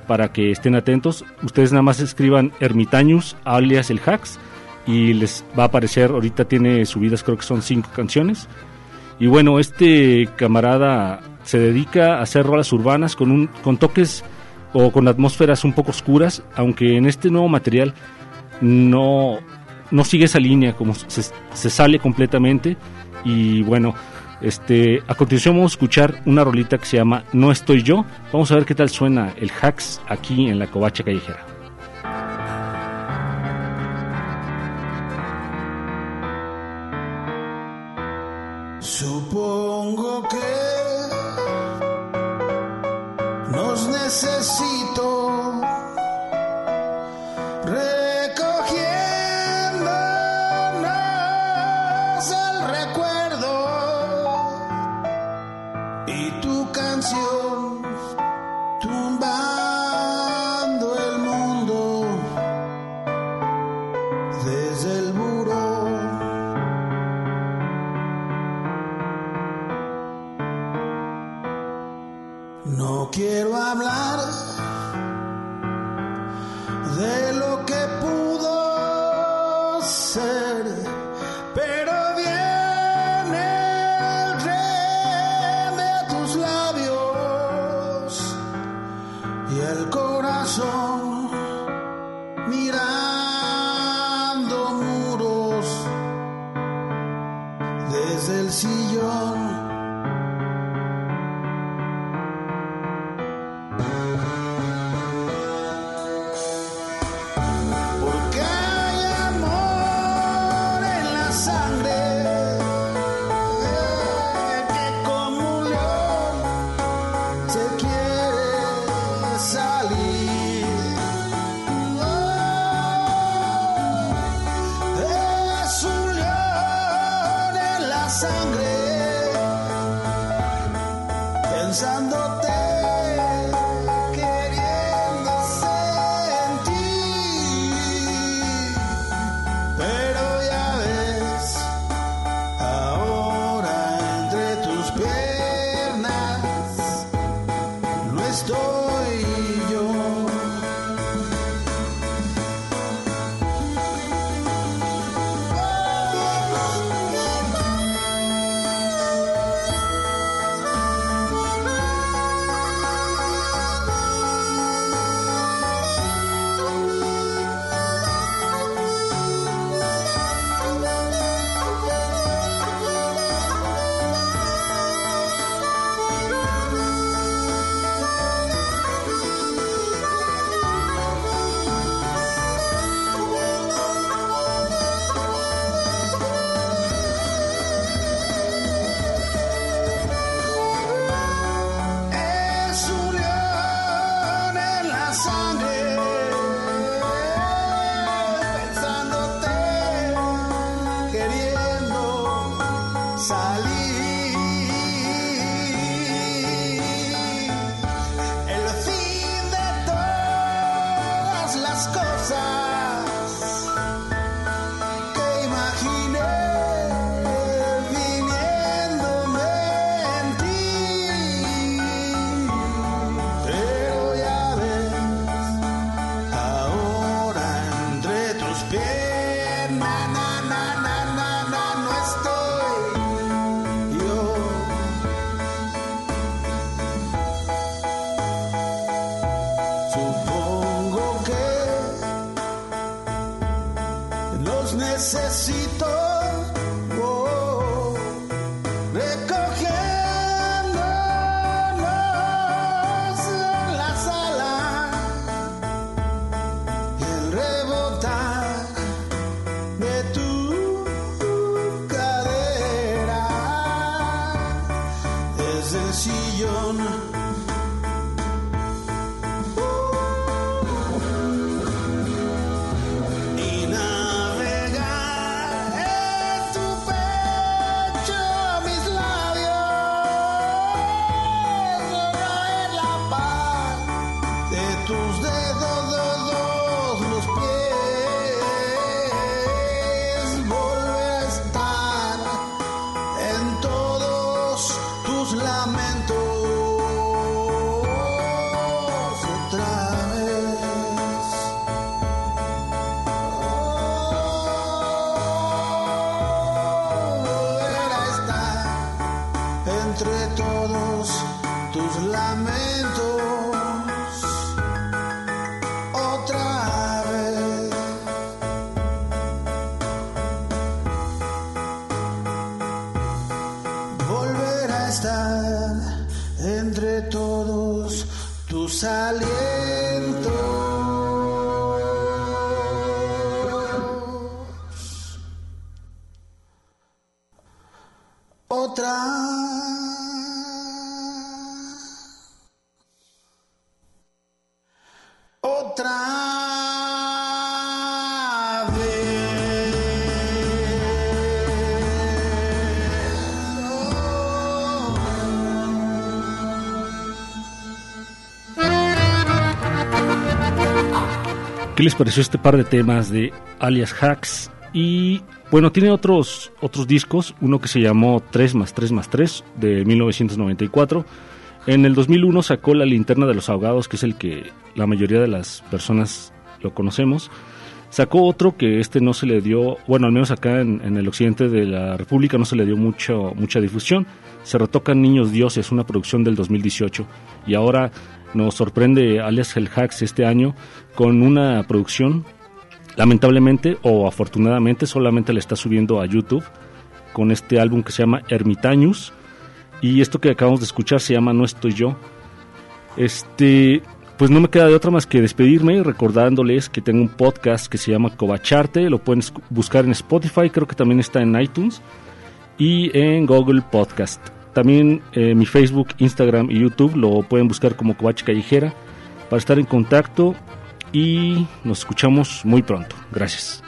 para que estén atentos. Ustedes nada más escriban Ermitaños alias el Hacks y les va a aparecer, ahorita tiene subidas, creo que son cinco canciones. Y bueno, este camarada se dedica a hacer rolas urbanas con, un, con toques o con atmósferas un poco oscuras, aunque en este nuevo material no, no sigue esa línea, como se sale completamente. Y bueno, este, a continuación vamos a escuchar una rolita que se llama No estoy yo. Vamos a ver qué tal suena el Hacks aquí en la Covacha Callejera. Necesito. ¿Qué les pareció este par de temas de alias Hacks? Y bueno, tiene otros, otros discos, uno que se llamó 3 más 3 más 3 de 1994. En el 2001 sacó La linterna de los ahogados, que es el que la mayoría de las personas lo conocemos. Sacó otro que este no se le dio, bueno, al menos acá en, en el occidente de la República no se le dio mucho, mucha difusión. Se retocan Niños Dioses, una producción del 2018. Y ahora nos sorprende alias El Hacks este año con una producción, lamentablemente o afortunadamente solamente la está subiendo a YouTube con este álbum que se llama Ermitaños y esto que acabamos de escuchar se llama No estoy yo. Este, pues no me queda de otra más que despedirme recordándoles que tengo un podcast que se llama Covacharte, lo pueden buscar en Spotify, creo que también está en iTunes y en Google Podcast. También eh, mi Facebook, Instagram y YouTube lo pueden buscar como Covache Callejera para estar en contacto y nos escuchamos muy pronto. Gracias.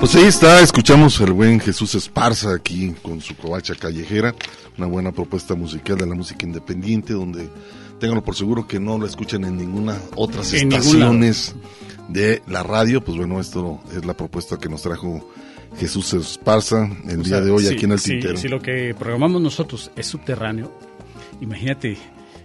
Pues ahí está, escuchamos al buen Jesús Esparza aquí con su covacha callejera, una buena propuesta musical de la música independiente, donde ténganlo por seguro que no lo escuchan en ninguna otras estaciones de la radio. Pues bueno, esto es la propuesta que nos trajo Jesús Esparza el día de hoy aquí en el Tintero. Si lo que programamos nosotros es subterráneo, imagínate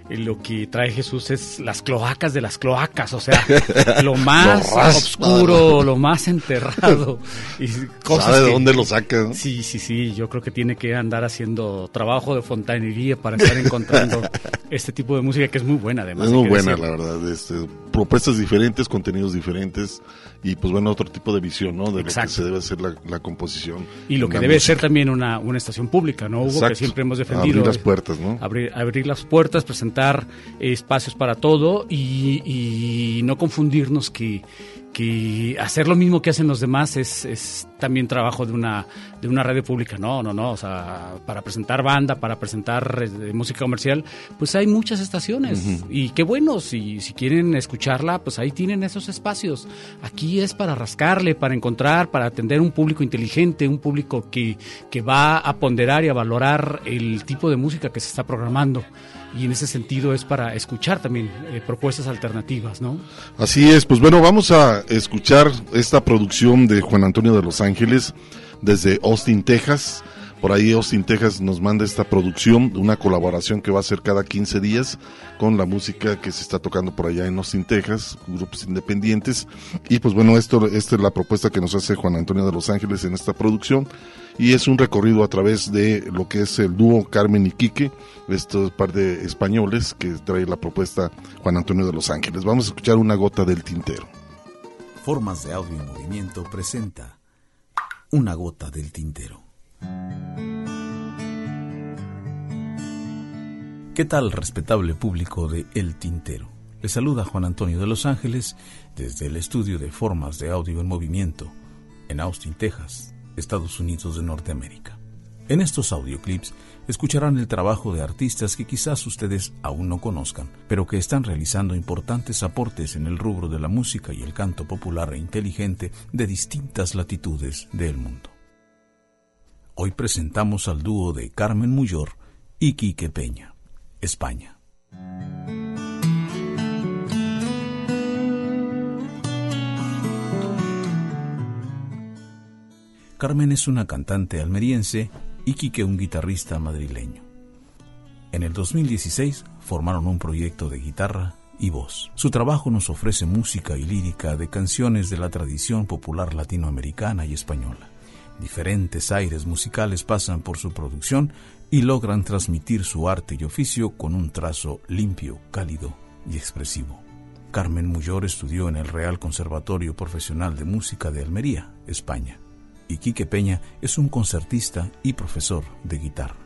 lo que trae Jesús es las cloacas de las cloacas, o sea, *laughs* lo más oscuro, lo más enterrado. Y cosas ¿Sabe de dónde lo saca? Sí, sí, sí, yo creo que tiene que andar haciendo trabajo de fontanería para estar encontrando *laughs* este tipo de música que es muy buena además. Es muy buena, la verdad. Este, propuestas diferentes, contenidos diferentes y pues bueno, otro tipo de visión, ¿no? De lo que se debe hacer la, composición. Y lo que debe ser también una, una estación pública, ¿no? Hugo, que siempre hemos defendido. Abrir las puertas, ¿no? Abrir, abrir las puertas, presentar espacios para todo y, y no confundirnos que que hacer lo mismo que hacen los demás es, es, también trabajo de una, de una radio pública. No, no, no. O sea, para presentar banda, para presentar eh, música comercial, pues hay muchas estaciones. Y qué bueno, si, si quieren escucharla, pues ahí tienen esos espacios. Aquí es para rascarle, para encontrar, para atender un público inteligente, un público que, que va a ponderar y a valorar el tipo de música que se está programando y en ese sentido es para escuchar también eh, propuestas alternativas, ¿no? Así es, pues bueno, vamos a escuchar esta producción de Juan Antonio de Los Ángeles desde Austin, Texas. Por ahí Austin, Texas nos manda esta producción, una colaboración que va a ser cada 15 días con la música que se está tocando por allá en Austin, Texas, grupos independientes. Y pues bueno, esto, esta es la propuesta que nos hace Juan Antonio de Los Ángeles en esta producción. Y es un recorrido a través de lo que es el dúo Carmen y Quique, estos par de españoles que trae la propuesta Juan Antonio de Los Ángeles. Vamos a escuchar una gota del tintero. Formas de audio en movimiento presenta una gota del tintero. ¿Qué tal, respetable público de El Tintero? Le saluda Juan Antonio de Los Ángeles desde el estudio de Formas de Audio en Movimiento en Austin, Texas, Estados Unidos de Norteamérica. En estos audioclips escucharán el trabajo de artistas que quizás ustedes aún no conozcan, pero que están realizando importantes aportes en el rubro de la música y el canto popular e inteligente de distintas latitudes del mundo. Hoy presentamos al dúo de Carmen Muyor y Quique Peña, España. Carmen es una cantante almeriense y Quique un guitarrista madrileño. En el 2016 formaron un proyecto de guitarra y voz. Su trabajo nos ofrece música y lírica de canciones de la tradición popular latinoamericana y española. Diferentes aires musicales pasan por su producción y logran transmitir su arte y oficio con un trazo limpio, cálido y expresivo. Carmen Muyor estudió en el Real Conservatorio Profesional de Música de Almería, España, y Quique Peña es un concertista y profesor de guitarra.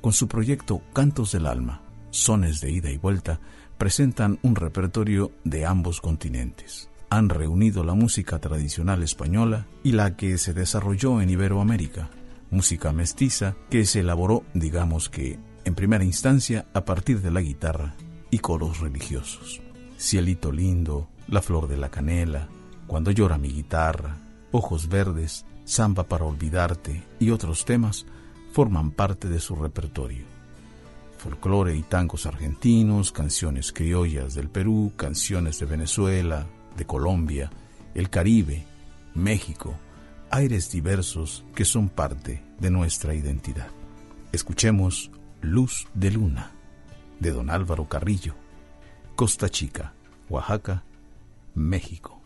Con su proyecto Cantos del Alma, Sones de Ida y Vuelta, presentan un repertorio de ambos continentes han reunido la música tradicional española y la que se desarrolló en Iberoamérica, música mestiza que se elaboró, digamos que, en primera instancia a partir de la guitarra y coros religiosos. Cielito lindo, La flor de la canela, Cuando llora mi guitarra, Ojos Verdes, Samba para Olvidarte y otros temas forman parte de su repertorio. Folclore y tangos argentinos, canciones criollas del Perú, canciones de Venezuela, de Colombia, el Caribe, México, aires diversos que son parte de nuestra identidad. Escuchemos Luz de Luna, de don Álvaro Carrillo, Costa Chica, Oaxaca, México.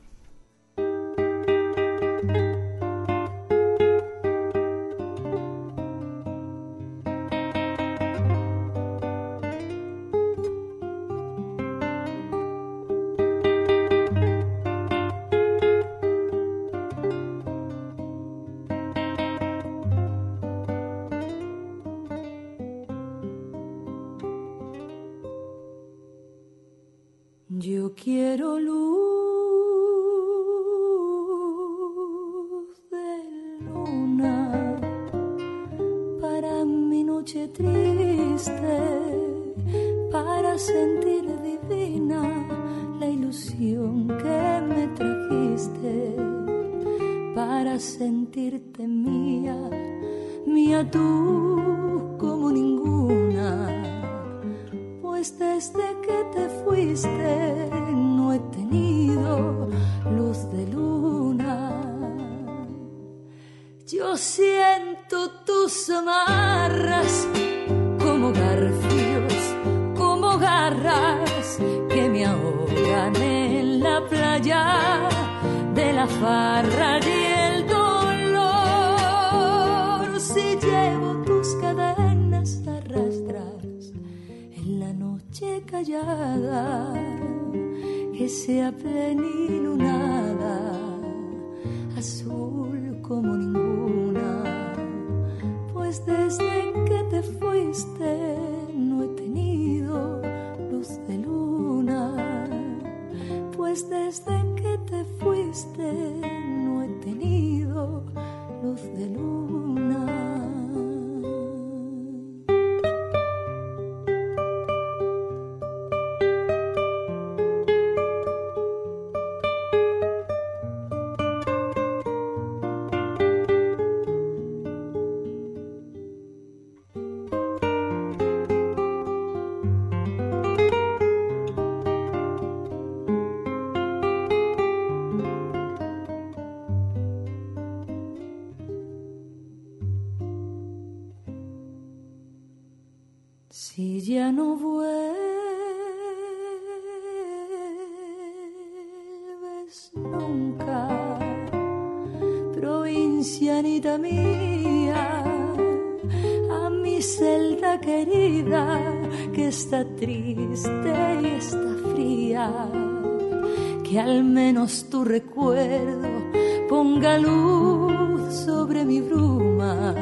luz sobre mi bruma,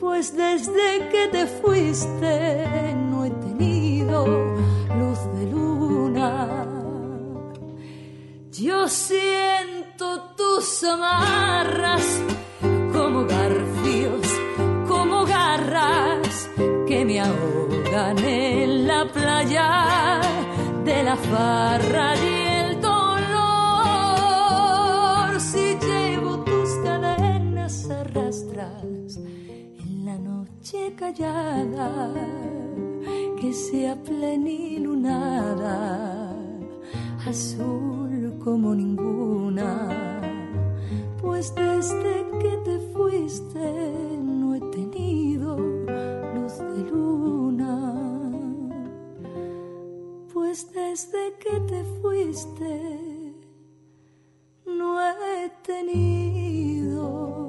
pues desde que te fuiste no he tenido luz de luna. Yo siento tus amarras como garfios, como garras que me ahogan en la playa de la farra. noche callada que sea plenilunada, azul como ninguna, pues desde que te fuiste no he tenido luz de luna, pues desde que te fuiste no he tenido.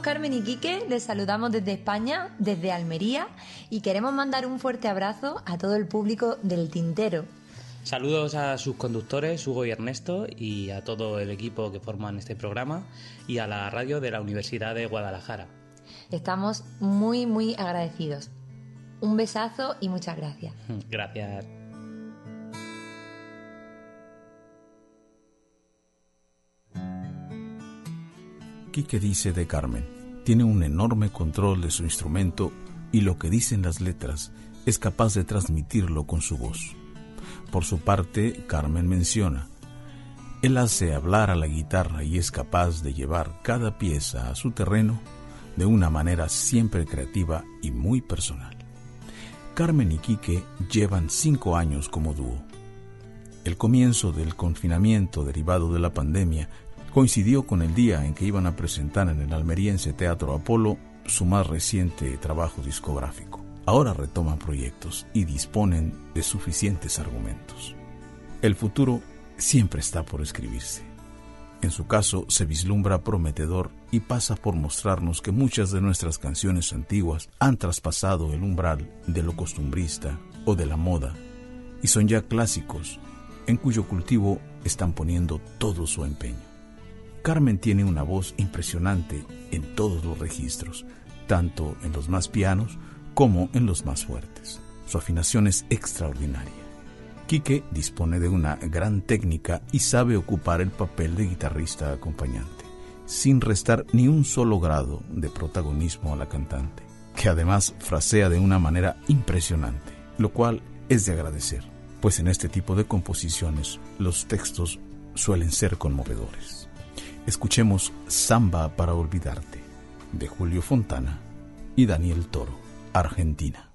Somos Carmen y Quique, les saludamos desde España, desde Almería, y queremos mandar un fuerte abrazo a todo el público del Tintero. Saludos a sus conductores, Hugo y Ernesto, y a todo el equipo que forman este programa, y a la radio de la Universidad de Guadalajara. Estamos muy, muy agradecidos. Un besazo y muchas gracias. Gracias. Quique dice de Carmen, tiene un enorme control de su instrumento y lo que dicen las letras es capaz de transmitirlo con su voz. Por su parte, Carmen menciona, él hace hablar a la guitarra y es capaz de llevar cada pieza a su terreno de una manera siempre creativa y muy personal. Carmen y Quique llevan cinco años como dúo. El comienzo del confinamiento derivado de la pandemia coincidió con el día en que iban a presentar en el almeriense Teatro Apolo su más reciente trabajo discográfico. Ahora retoman proyectos y disponen de suficientes argumentos. El futuro siempre está por escribirse. En su caso, se vislumbra prometedor y pasa por mostrarnos que muchas de nuestras canciones antiguas han traspasado el umbral de lo costumbrista o de la moda y son ya clásicos en cuyo cultivo están poniendo todo su empeño. Carmen tiene una voz impresionante en todos los registros, tanto en los más pianos como en los más fuertes. Su afinación es extraordinaria. Quique dispone de una gran técnica y sabe ocupar el papel de guitarrista acompañante, sin restar ni un solo grado de protagonismo a la cantante, que además frasea de una manera impresionante, lo cual es de agradecer, pues en este tipo de composiciones los textos suelen ser conmovedores. Escuchemos Samba para Olvidarte, de Julio Fontana y Daniel Toro, Argentina.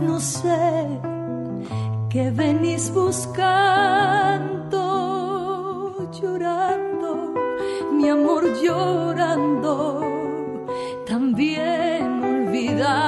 No sé qué venís buscando, llorando, mi amor llorando, también olvídame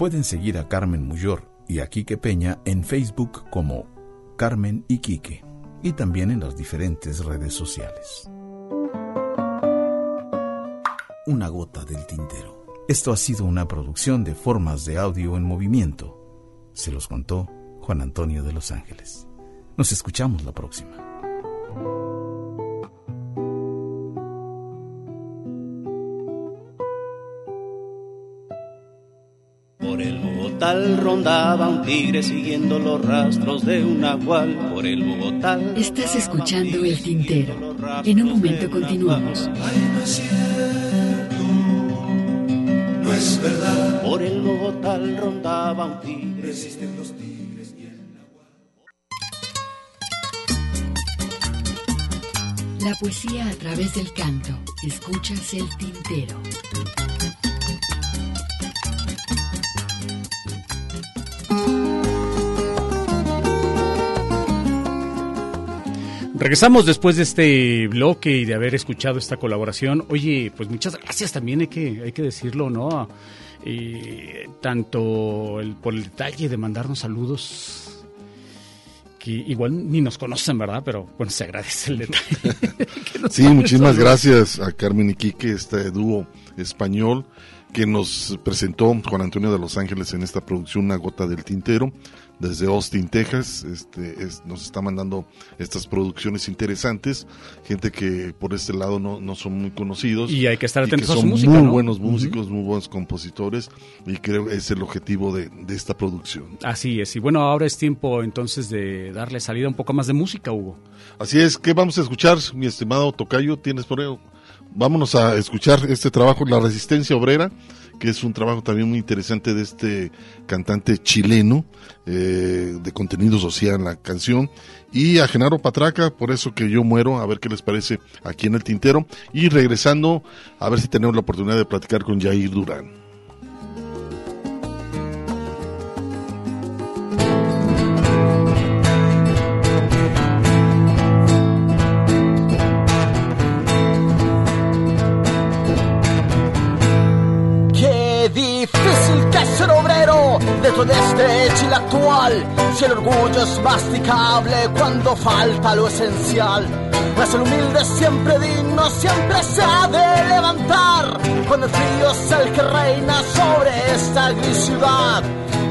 Pueden seguir a Carmen Muyor y a Quique Peña en Facebook como Carmen y Quique y también en las diferentes redes sociales. Una gota del tintero. Esto ha sido una producción de formas de audio en movimiento. Se los contó Juan Antonio de Los Ángeles. Nos escuchamos la próxima. El Bogotá rondaba un tigre siguiendo los rastros de un nahual. Por el Bogotá. Estás escuchando El Tintero. En un momento continuamos. no es cierto, no es verdad. Por el Bogotá rondaba un tigre. Resisten los tigres y el La poesía a través del canto. Escuchas El Tintero. Regresamos después de este bloque y de haber escuchado esta colaboración. Oye, pues muchas gracias también, hay que, hay que decirlo, ¿no? Eh, tanto el, por el detalle de mandarnos saludos, que igual ni nos conocen, ¿verdad? Pero bueno, se agradece el detalle. *laughs* *laughs* Sí, muchísimas saludos. gracias a Carmen y Quique, este dúo español que nos presentó Juan Antonio de Los Ángeles en esta producción Una Gota del Tintero desde Austin, Texas. Este, es- nos está mandando estas producciones interesantes, gente que por este lado no, no son muy conocidos. Y hay que estar atentos a su son música, muy ¿no? buenos músicos, muy buenos compositores y creo que es el objetivo de, de esta producción. Así es, y bueno, ahora es tiempo entonces de darle salida un poco más de música, Hugo. Así es, ¿qué vamos a escuchar, mi estimado Tocayo? ¿Tienes por ahí? Vámonos a escuchar este trabajo, La Resistencia Obrera, que es un trabajo también muy interesante de este cantante chileno, eh, de contenido social la canción, y a Genaro Patraca, por eso que yo muero, a ver qué les parece aquí en el tintero, y regresando, a ver si tenemos la oportunidad de platicar con Jair Durán. Obrero dentro de este Chile actual. Si el orgullo es masticable cuando falta lo esencial. Pues el humilde siempre digno siempre se ha de levantar. Cuando el frío es el que reina sobre esta gris ciudad.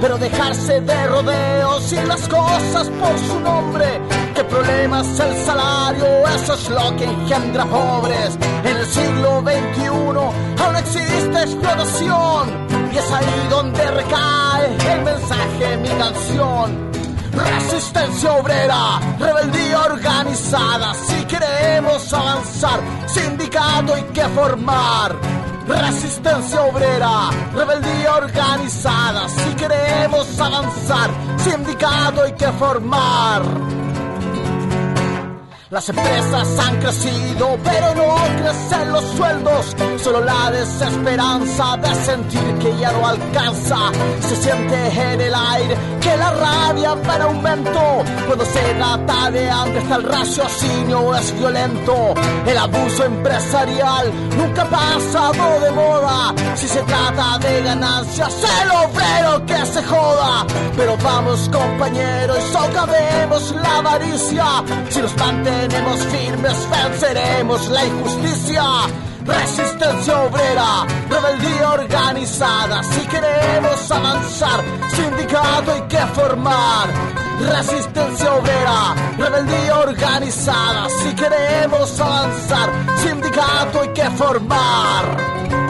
Pero dejarse de rodeos y las cosas por su nombre. ¿Qué problema es el salario? Eso es lo que engendra pobres. En el siglo XXI aún existe explotación. Y es ahí donde recae el mensaje mi canción. Resistencia obrera, rebeldía organizada. Si queremos avanzar, sindicato hay que formar. Resistencia obrera, rebeldía organizada. Si queremos avanzar, sindicato hay que formar. Las empresas han crecido, pero no crecen los sueldos. Solo la desesperanza de sentir que ya no alcanza. Se siente en el aire que la rabia va en aumento. Cuando se trata de hambre, el raciocinio es violento. El abuso empresarial nunca ha pasado de moda. Si se trata de ganancias, el obrero que se joda. Pero vamos, compañeros, socavemos la avaricia. Si nos mantenemos firmes, venceremos la injusticia. Resistencia obrera, rebeldía organizada. Si queremos avanzar, sindicato hay que formar. Resistencia obrera, rebeldía organizada. Si queremos avanzar, sindicato hay que formar.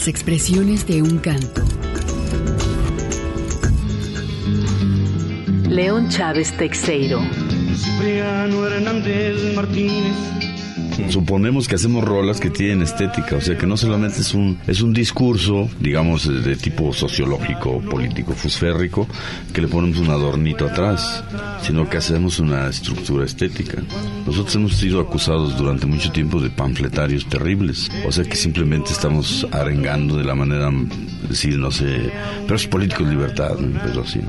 Las expresiones de un canto. León Chávez Texeiro. Cipriano Hernández Martínez. Suponemos que hacemos rolas que tienen estética, o sea que no solamente es un, es un discurso, digamos, de tipo sociológico, político, fusférrico, que le ponemos un adornito atrás, sino que hacemos una estructura estética. Nosotros hemos sido acusados durante mucho tiempo de panfletarios terribles, o sea que simplemente estamos arengando de la manera, decir, no sé, presos políticos libertad, pero así, ¿no?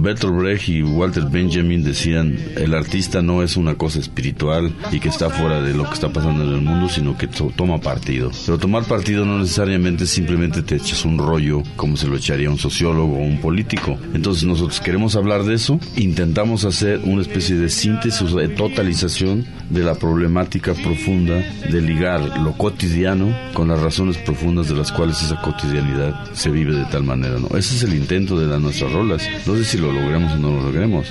Bertolt Brecht y Walter Benjamin decían, el artista no es una cosa espiritual y que está fuera de lo que está pasando en el mundo, sino que to- toma partido. Pero tomar partido no necesariamente simplemente te echas un rollo como se lo echaría un sociólogo o un político. Entonces nosotros queremos hablar de eso, intentamos hacer una especie de síntesis de totalización de la problemática profunda de ligar lo cotidiano con las razones profundas de las cuales esa cotidianidad se vive de tal manera. ¿no? Ese es el intento de las nuestras rolas. No sé si lo logremos o no lo logremos.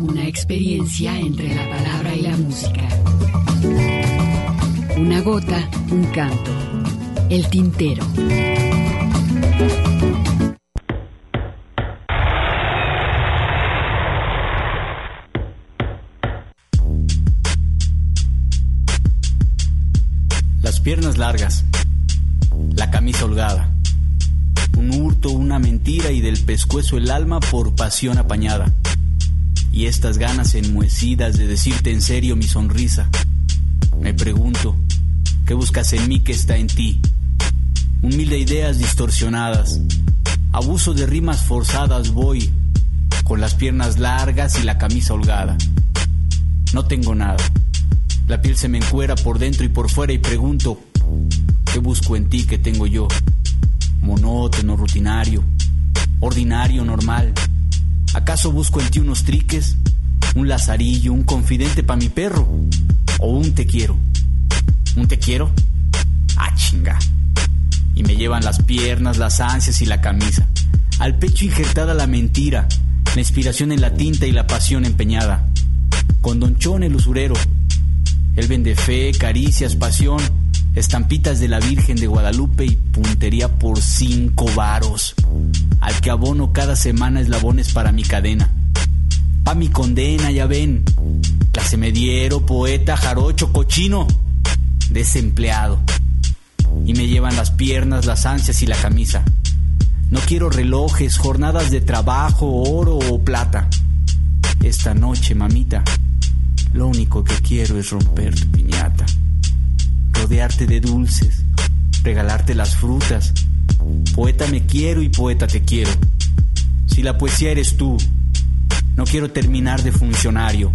Una experiencia entre la palabra y la música. Una gota, un canto. El tintero. Las piernas largas, la camisa holgada, un hurto, una mentira y del pescuezo el alma por pasión apañada. Y estas ganas enmuecidas de decirte en serio mi sonrisa. Me pregunto, ¿qué buscas en mí que está en ti? Un mil de ideas distorsionadas, abuso de rimas forzadas voy, con las piernas largas y la camisa holgada. No tengo nada. La piel se me encuera por dentro y por fuera y pregunto, ¿qué busco en ti que tengo yo? Monótono, rutinario, ordinario, normal. ¿Acaso busco en ti unos triques? ¿Un lazarillo, un confidente pa' mi perro? ¿O un te quiero? ¿Un te quiero? Ah, chinga. Y me llevan las piernas, las ansias y la camisa. Al pecho injertada la mentira, la inspiración en la tinta y la pasión empeñada. Con Don Chon el usurero, él vende fe, caricias, pasión, estampitas de la Virgen de Guadalupe y puntería por cinco varos. Al que abono cada semana eslabones para mi cadena. Pa' mi condena, ya ven. Clase mediero, poeta, jarocho, cochino, desempleado. Y me llevan las piernas, las ansias y la camisa. No quiero relojes, jornadas de trabajo, oro o plata. Esta noche, mamita, lo único que quiero es romper tu piñata, rodearte de dulces, regalarte las frutas. Poeta me quiero y poeta te quiero. Si la poesía eres tú, no quiero terminar de funcionario,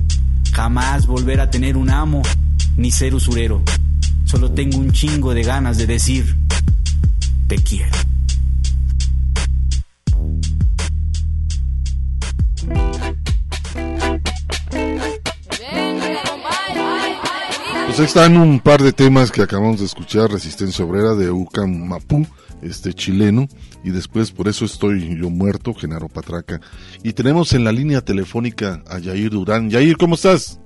jamás volver a tener un amo ni ser usurero. Solo tengo un chingo de ganas de decir, te quiero. Pues ahí están un par de temas que acabamos de escuchar, Resistencia Obrera de Ucam Mapú, este chileno, y después Por eso estoy yo muerto, Genaro Patraca. Y tenemos en la línea telefónica a Yair Durán. Yair, ¿cómo estás?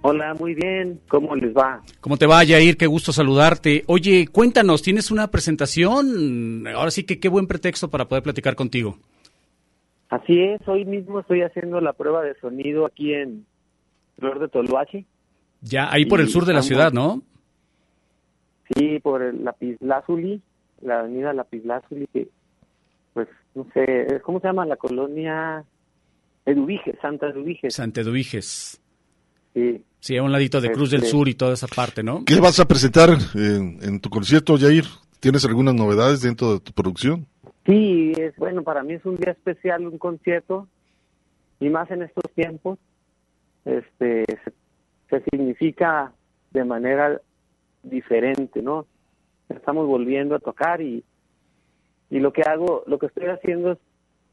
Hola, muy bien. ¿Cómo les va? ¿Cómo te va, Yair? Qué gusto saludarte. Oye, cuéntanos, ¿tienes una presentación? Ahora sí que qué buen pretexto para poder platicar contigo. Así es, hoy mismo estoy haciendo la prueba de sonido aquí en Flor de Toluache. Ya, ahí por el sur de la ciudad, ¿no? Sí, por el Lapislázuli, la avenida Lapislázuli, que, pues, no sé, ¿cómo se llama la colonia? Eduviges, Santa Eduviges. Santa Eduviges. Sí. Sí, a un ladito de Cruz del Este- Sur y toda esa parte, ¿no? ¿Qué vas a presentar en, en tu concierto, Yair? ¿Tienes algunas novedades dentro de tu producción? Sí, es bueno, para mí es un día especial, un concierto, y más en estos tiempos, este, se, se significa de manera diferente, ¿no? Estamos volviendo a tocar y, y lo que hago, lo que estoy haciendo es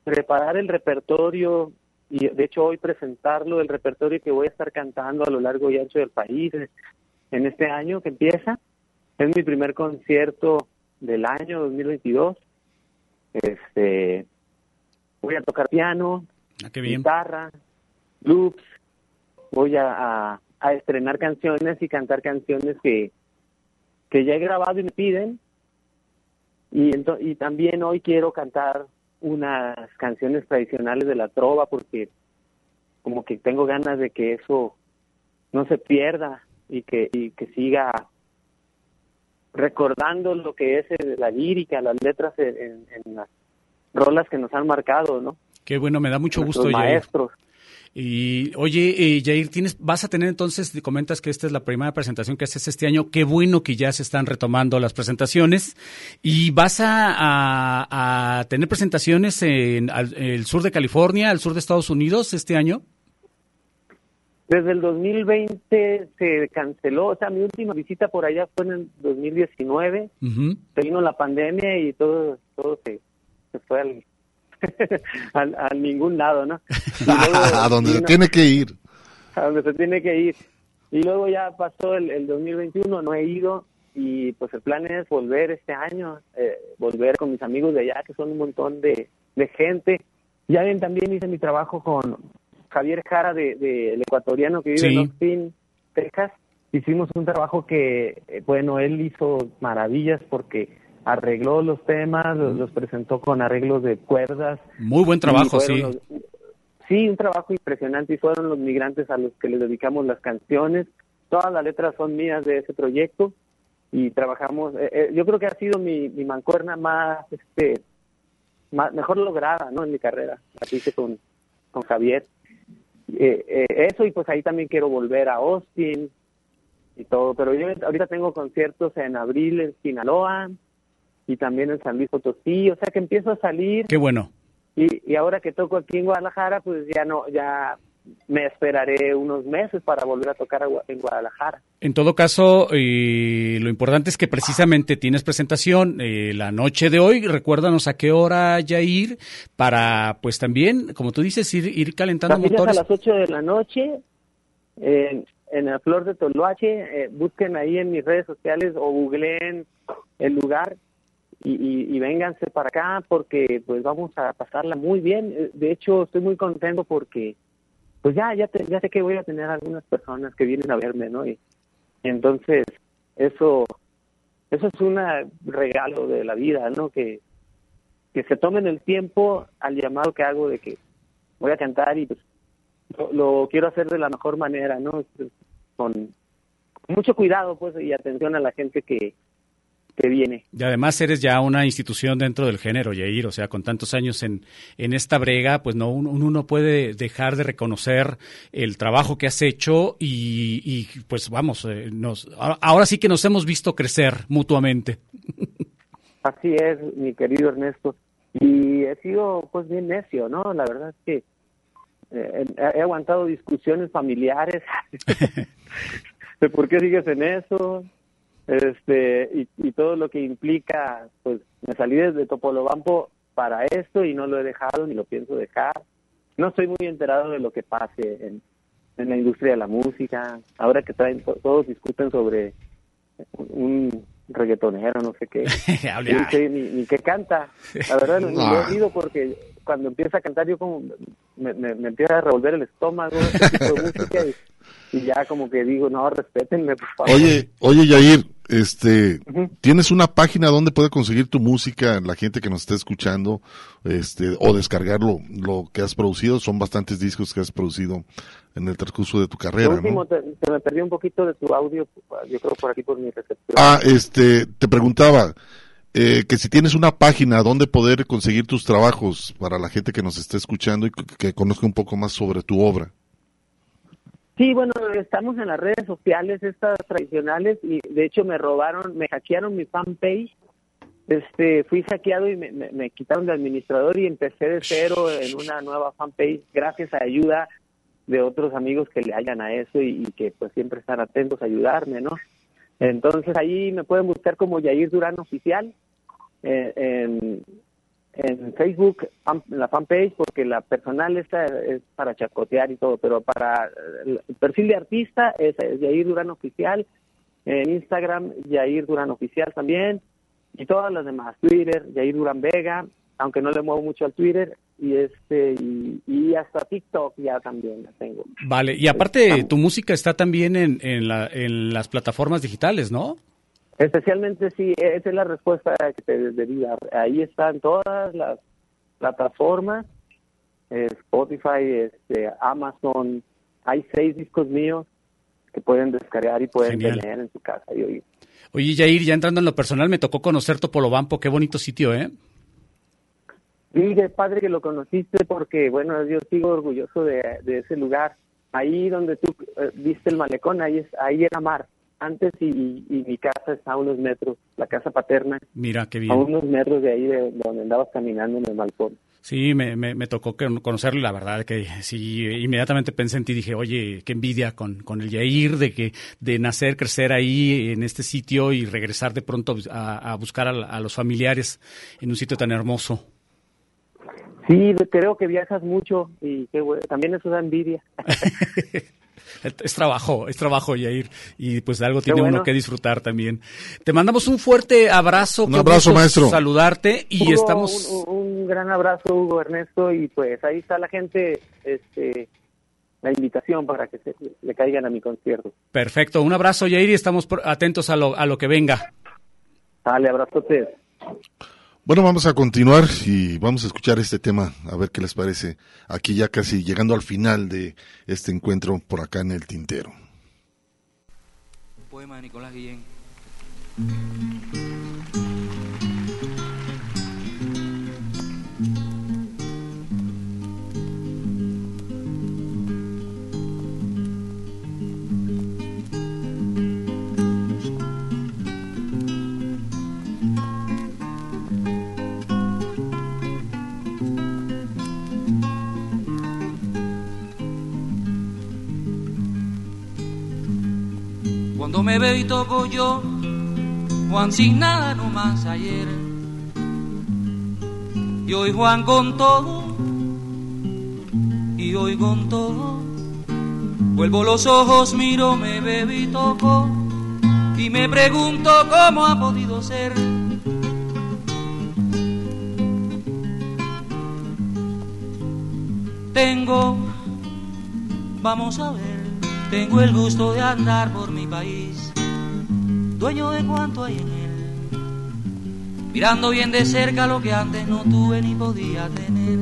preparar el repertorio y de hecho hoy presentarlo, el repertorio que voy a estar cantando a lo largo y ancho del país en este año que empieza. Es mi primer concierto del año 2022. Este, voy a tocar piano, Ah, guitarra, loops. Voy a, a- a estrenar canciones y cantar canciones que, que ya he grabado y me piden. Y, y también hoy quiero cantar unas canciones tradicionales de la trova porque como que tengo ganas de que eso no se pierda y que, y que siga recordando lo que es la lírica, las letras en, las rolas que nos han marcado, ¿no? Qué bueno, me da mucho Nuestros gusto, Yair. Y oye, eh, Jair, tienes, vas a tener entonces, comentas que esta es la primera presentación que haces este año. Qué bueno que ya se están retomando las presentaciones. Y vas a, a- a tener presentaciones en al- el sur de California, al sur de Estados Unidos este año. Desde el 2020 se canceló, o sea, mi última visita por allá fue en el 2019, Ujú. se vino la pandemia y todo, todo se, se fue al, *laughs* al- a ningún lado, ¿no? *laughs* Luego a donde se tiene que ir. a donde se tiene que ir. Y luego ya pasó el, el 2021, no he ido y pues el plan es volver este año, eh, volver con mis amigos de allá, que son un montón de, de gente. Ya ven, también hice mi trabajo con Javier Jara, de, de- el ecuatoriano que vive Sí. en Austin, Texas. Hicimos un trabajo que, eh, bueno, él hizo maravillas porque arregló los temas, los, los presentó con arreglos de cuerdas, Muy buen trabajo, sí. los- sí, un trabajo impresionante y fueron los migrantes a los que les dedicamos las canciones. Todas las letras son mías de ese proyecto y trabajamos. eh, eh, yo creo que ha sido mi, mi mancuerna más, este, más, mejor lograda, ¿no? En mi carrera. La hice con, con Javier. Eh, eh, eso y pues ahí también quiero volver a Austin y todo. Pero yo ahorita tengo conciertos en abril en Sinaloa y también en San Luis Potosí. O sea que empiezo a salir. Qué bueno. Y, y ahora que toco aquí en Guadalajara, pues ya no, ya me esperaré unos meses para volver a tocar en Guadalajara. En todo caso, lo importante es que precisamente tienes presentación eh, la noche de hoy. Recuérdanos a qué hora ya ir para, pues también, como tú dices, ir, ir calentando También es a motores. las 8 de la noche en, en la Flor de Toloache. eh, busquen ahí en mis redes sociales o googleen el lugar y, y, vénganse para acá porque pues vamos a pasarla muy bien. Eh, De hecho, estoy muy contento porque pues ya ya, te- ya sé que voy a tener algunas personas que vienen a verme, ¿no? Y entonces eso eso es un regalo de la vida, ¿no? Que que se tomen el tiempo al llamado que hago de que voy a cantar y pues lo, lo quiero hacer de la mejor manera, ¿no? Con mucho cuidado, pues, y atención a la gente que, que viene. Y además eres ya una institución dentro del género, Yair, o sea, con tantos años en, en esta brega, pues no uno, uno no puede dejar de reconocer el trabajo que has hecho y, y pues vamos, eh, nos, ahora sí que nos hemos visto crecer mutuamente. *laughs* Así es, mi querido Ernesto. Y he sido pues bien necio, ¿no? La verdad es que eh, he aguantado discusiones familiares *laughs* *laughs* de por qué sigues en eso, este y, y, todo lo que implica, pues me salí desde Topolobampo para esto y no lo he dejado ni lo pienso dejar. No estoy muy enterado de lo que pase en, en la industria de la música. Ahora que traen todos discuten sobre un reggaetonero, no sé qué, *laughs* ni, ni, que canta. La verdad, no, lo he oído porque cuando empieza a cantar yo como me, me, me empieza a revolver el estómago, ese tipo de música, y, y ya como que digo, no, respétenme, por favor. Oye, oye, Yair, este, ¿tienes una página donde puede conseguir tu música la gente que nos está escuchando, este, o descargarlo, lo que has producido? Son bastantes discos que has producido en el transcurso de tu carrera, último, ¿no? te, te me perdí un poquito de tu audio, yo creo por aquí por mi recepción. Ah, este, te preguntaba, eh, que si tienes una página donde poder conseguir tus trabajos para la gente que nos está escuchando y que, que conozca un poco más sobre tu obra. Sí, bueno, estamos en las redes sociales estas tradicionales y de hecho me robaron, me hackearon mi fanpage. Este, fui hackeado y me, me, quitaron de administrador y empecé de cero en una nueva fanpage gracias a ayuda de otros amigos que le hayan a eso y, y, que pues siempre están atentos a ayudarme, ¿no? Entonces ahí me pueden buscar como Yair Durán Oficial eh, en, en Facebook, la fanpage, porque la personal esta es para chacotear y todo, pero para el perfil de artista es, Yair Durán Oficial, en Instagram Yair Durán Oficial también, y todas las demás, Twitter, Yair Durán Vega, aunque no le muevo mucho al Twitter, y este y, y, hasta TikTok ya también la tengo. Vale, y aparte tu música está también en, en, la, en las plataformas digitales, ¿no? Especialmente sí, esa es la respuesta que te debí dar. Ahí están todas las plataformas, eh, Spotify, este, Amazon, hay seis discos míos que pueden descargar y pueden Genial. tener en su casa y oír. Oye, Yair, ya entrando en lo personal, me tocó conocer Topolobampo, qué bonito sitio, ¿eh? Sí, qué padre que lo conociste porque, bueno, yo sigo orgulloso de, de ese lugar. Ahí donde tú eh, viste el malecón, ahí, es, ahí era mar. Antes y, y, y, mi casa está a unos metros, la casa paterna. Mira, qué bien. A unos metros de ahí de, de donde andabas caminando en el balcón. Sí, me, me, me, tocó conocerlo y la verdad que sí, inmediatamente pensé en ti y dije, oye, qué envidia con, con el Yair de que de nacer, crecer ahí en este sitio y regresar de pronto a, a buscar a, a los familiares en un sitio tan hermoso. Sí, creo que viajas mucho y que, bueno, también eso da envidia. *laughs* es trabajo, es trabajo, Yair, y pues algo tiene bueno. uno que disfrutar también. Te mandamos un fuerte abrazo. Un abrazo, maestro. Saludarte y Hugo, estamos... Un, un, gran abrazo, Hugo Ernesto, y pues ahí está la gente, este, la invitación para que se, le caigan a mi concierto. Perfecto, un abrazo, Yair, y estamos atentos a lo, a lo que venga. Dale, abrazo a ustedes. Bueno, vamos a continuar y vamos a escuchar este tema, a ver qué les parece. Aquí ya casi llegando al final de este encuentro por acá en el Tintero. Poema de Nicolás Guillén. Cuando me veo y toco yo, Juan sin nada nomás ayer. Y hoy Juan con todo, y hoy con todo. Vuelvo los ojos, miro, me veo y toco, y me pregunto cómo ha podido ser. Tengo, vamos a ver, tengo el gusto de andar por mi país, dueño de cuanto hay en él, mirando bien de cerca lo que antes no tuve ni podía tener.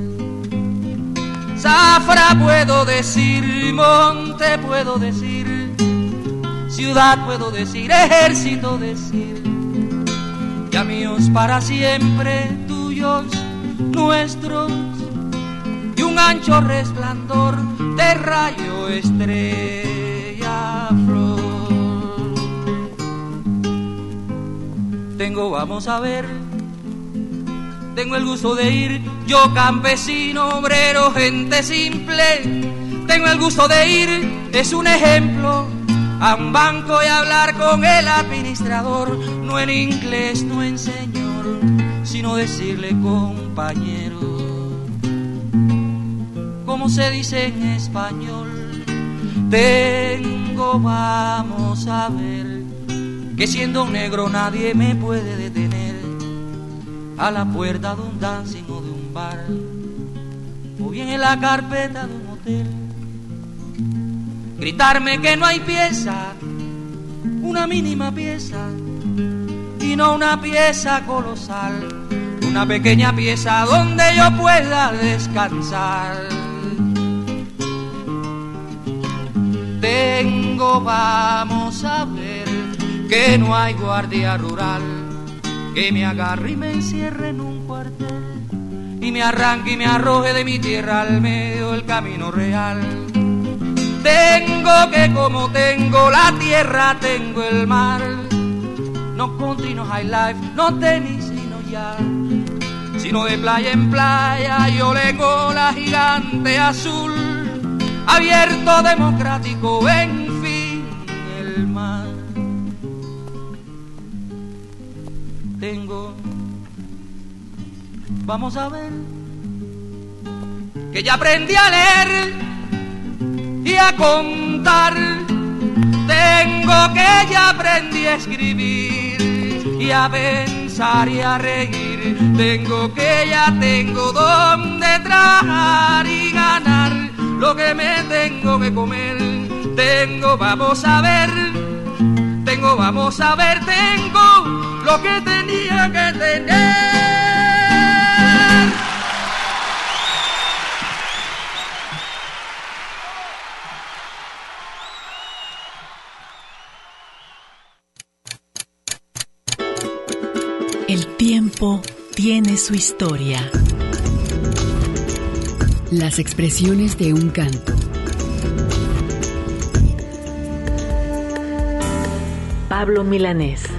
Zafra puedo decir, monte puedo decir, ciudad puedo decir, ejército decir, ya míos para siempre, tuyos, nuestros, y un ancho resplandor de rayo estrella Tengo, vamos a ver, tengo el gusto de ir, yo campesino, obrero, gente simple, tengo el gusto de ir, es un ejemplo. A un banco y hablar con el administrador, no en inglés, no en señor, sino decirle compañero. Como se dice en español, tengo, vamos a ver, que siendo un negro nadie me puede detener. A la puerta de un dancing o de un bar, o bien en la carpeta de un hotel. Gritarme que no hay pieza, una mínima pieza, y no una pieza colosal, una pequeña pieza donde yo pueda descansar. Tengo, vamos a ver, que no hay guardia rural que me agarre y me encierre en un cuartel y me arranque y me arroje de mi tierra al medio del camino real. Tengo que como tengo la tierra, tengo el mar. No country, no high life, no tenis, sino ya. Sino de playa en playa, yo tengo la gigante azul. Abierto, democrático, en fin, el mar. Tengo, vamos a ver, que ya aprendí a leer y a contar. Tengo que ya aprendí a escribir y a pensar y a reír. Tengo que ya tengo donde trabajar y ganar lo que me tengo que comer. Tengo, vamos a ver, tengo, vamos a ver, tengo lo que tenía que tener. El tiempo tiene su historia. Las expresiones de un canto. Pablo Milanés.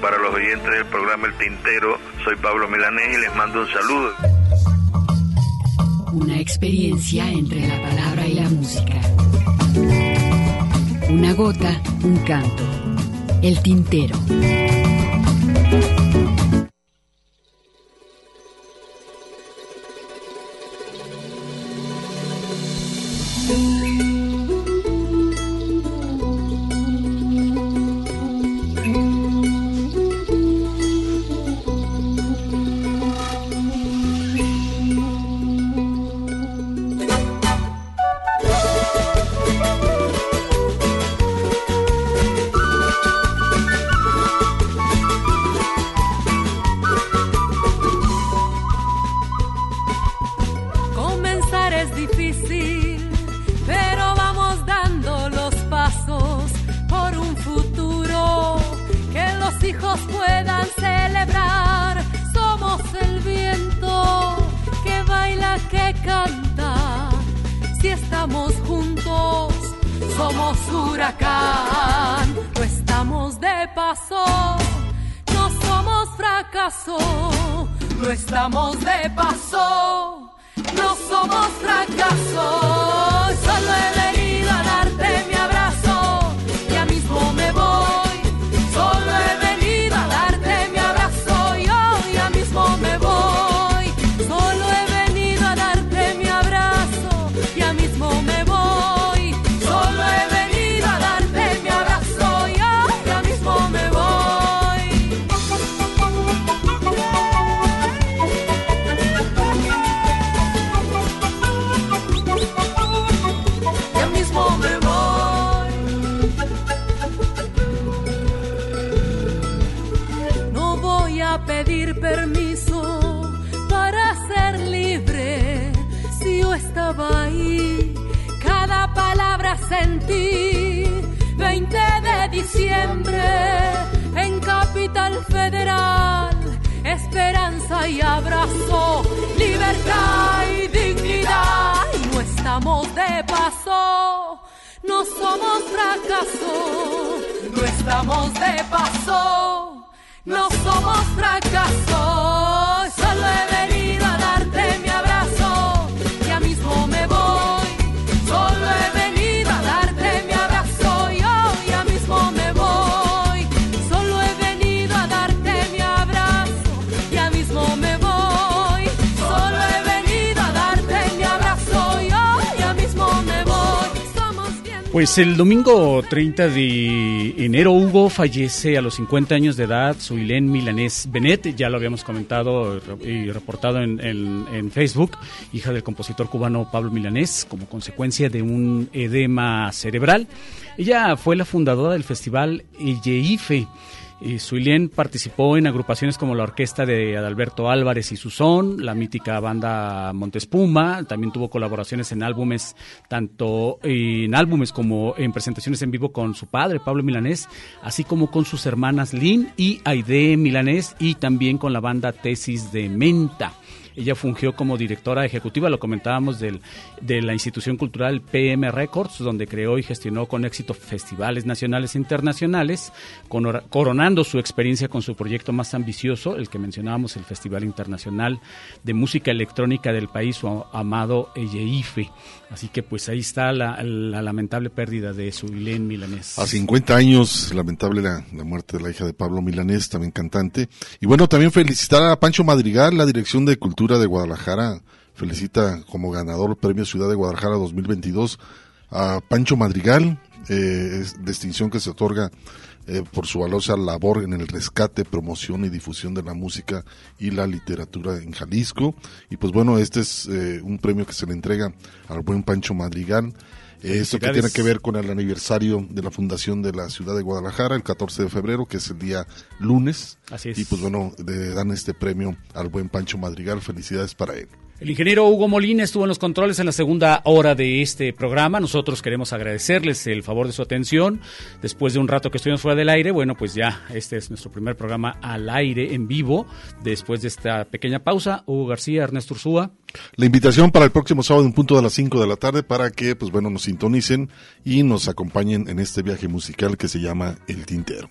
Para los oyentes del programa El Tintero, soy Pablo Milanés y les mando un saludo. Una experiencia entre la palabra y la música. Una gota, un canto. El tintero. No estamos de paso, no somos fracaso. No estamos de paso. No somos fracasos, solo he permiso para ser libre. Si yo estaba ahí, cada palabra sentí. 20 de diciembre en Capital Federal, esperanza y abrazo, libertad y dignidad. No estamos de paso, no somos fracaso, no estamos de paso no somos fracaso. Pues el domingo 30 de enero Hugo fallece a los 50 años de edad, Suilén Milanés Benet, ya lo habíamos comentado y reportado en, Facebook, hija del compositor cubano Pablo Milanés, como consecuencia de un edema cerebral. Ella fue la fundadora del festival Yeife. Y Suilén participó en agrupaciones como la orquesta de Adalberto Álvarez y Susón, la mítica banda Montespuma, también tuvo colaboraciones en álbumes, tanto en álbumes como en presentaciones en vivo con su padre, Pablo Milanés, así como con sus hermanas Lynn y Aide Milanés y también con la banda Tesis de Menta. Ella fungió como directora ejecutiva, lo comentábamos, del, de la institución cultural PM Records, donde creó y gestionó con éxito festivales nacionales e internacionales, coronando su experiencia con su proyecto más ambicioso, el que mencionábamos, el Festival Internacional de Música Electrónica del país, su amado Eyeife. Así que pues ahí está la, la lamentable pérdida de su Ilén Milanés. A 50 años, lamentable la, la muerte de la hija de Pablo Milanés, también cantante. Y bueno, también felicitar a Pancho Madrigal, la Dirección de Cultura de Guadalajara. Felicita como ganador Premio Ciudad de Guadalajara 2022 a Pancho Madrigal, eh, es distinción que se otorga eh, por su valiosa labor en el rescate, promoción y difusión de la música y la literatura en Jalisco. Y pues bueno, este es eh, un premio que se le entrega al buen Pancho Madrigal. Eh, Esto que tiene que ver con el aniversario de la fundación de la ciudad de Guadalajara, el 14 de febrero, que es el día lunes. Así es. Y pues bueno, le dan este premio al buen Pancho Madrigal. Felicidades para él. El ingeniero Hugo Molina estuvo en los controles en la segunda hora de este programa. Nosotros queremos agradecerles el favor de su atención. Después de un rato que estuvimos fuera del aire, bueno, pues ya este es nuestro primer programa al aire en vivo. Después de esta pequeña pausa, Hugo García, Ernesto Ursúa. La invitación para el próximo sábado en punto de las 5 de la tarde para que, pues bueno, nos sintonicen y nos acompañen en este viaje musical que se llama El Tintero.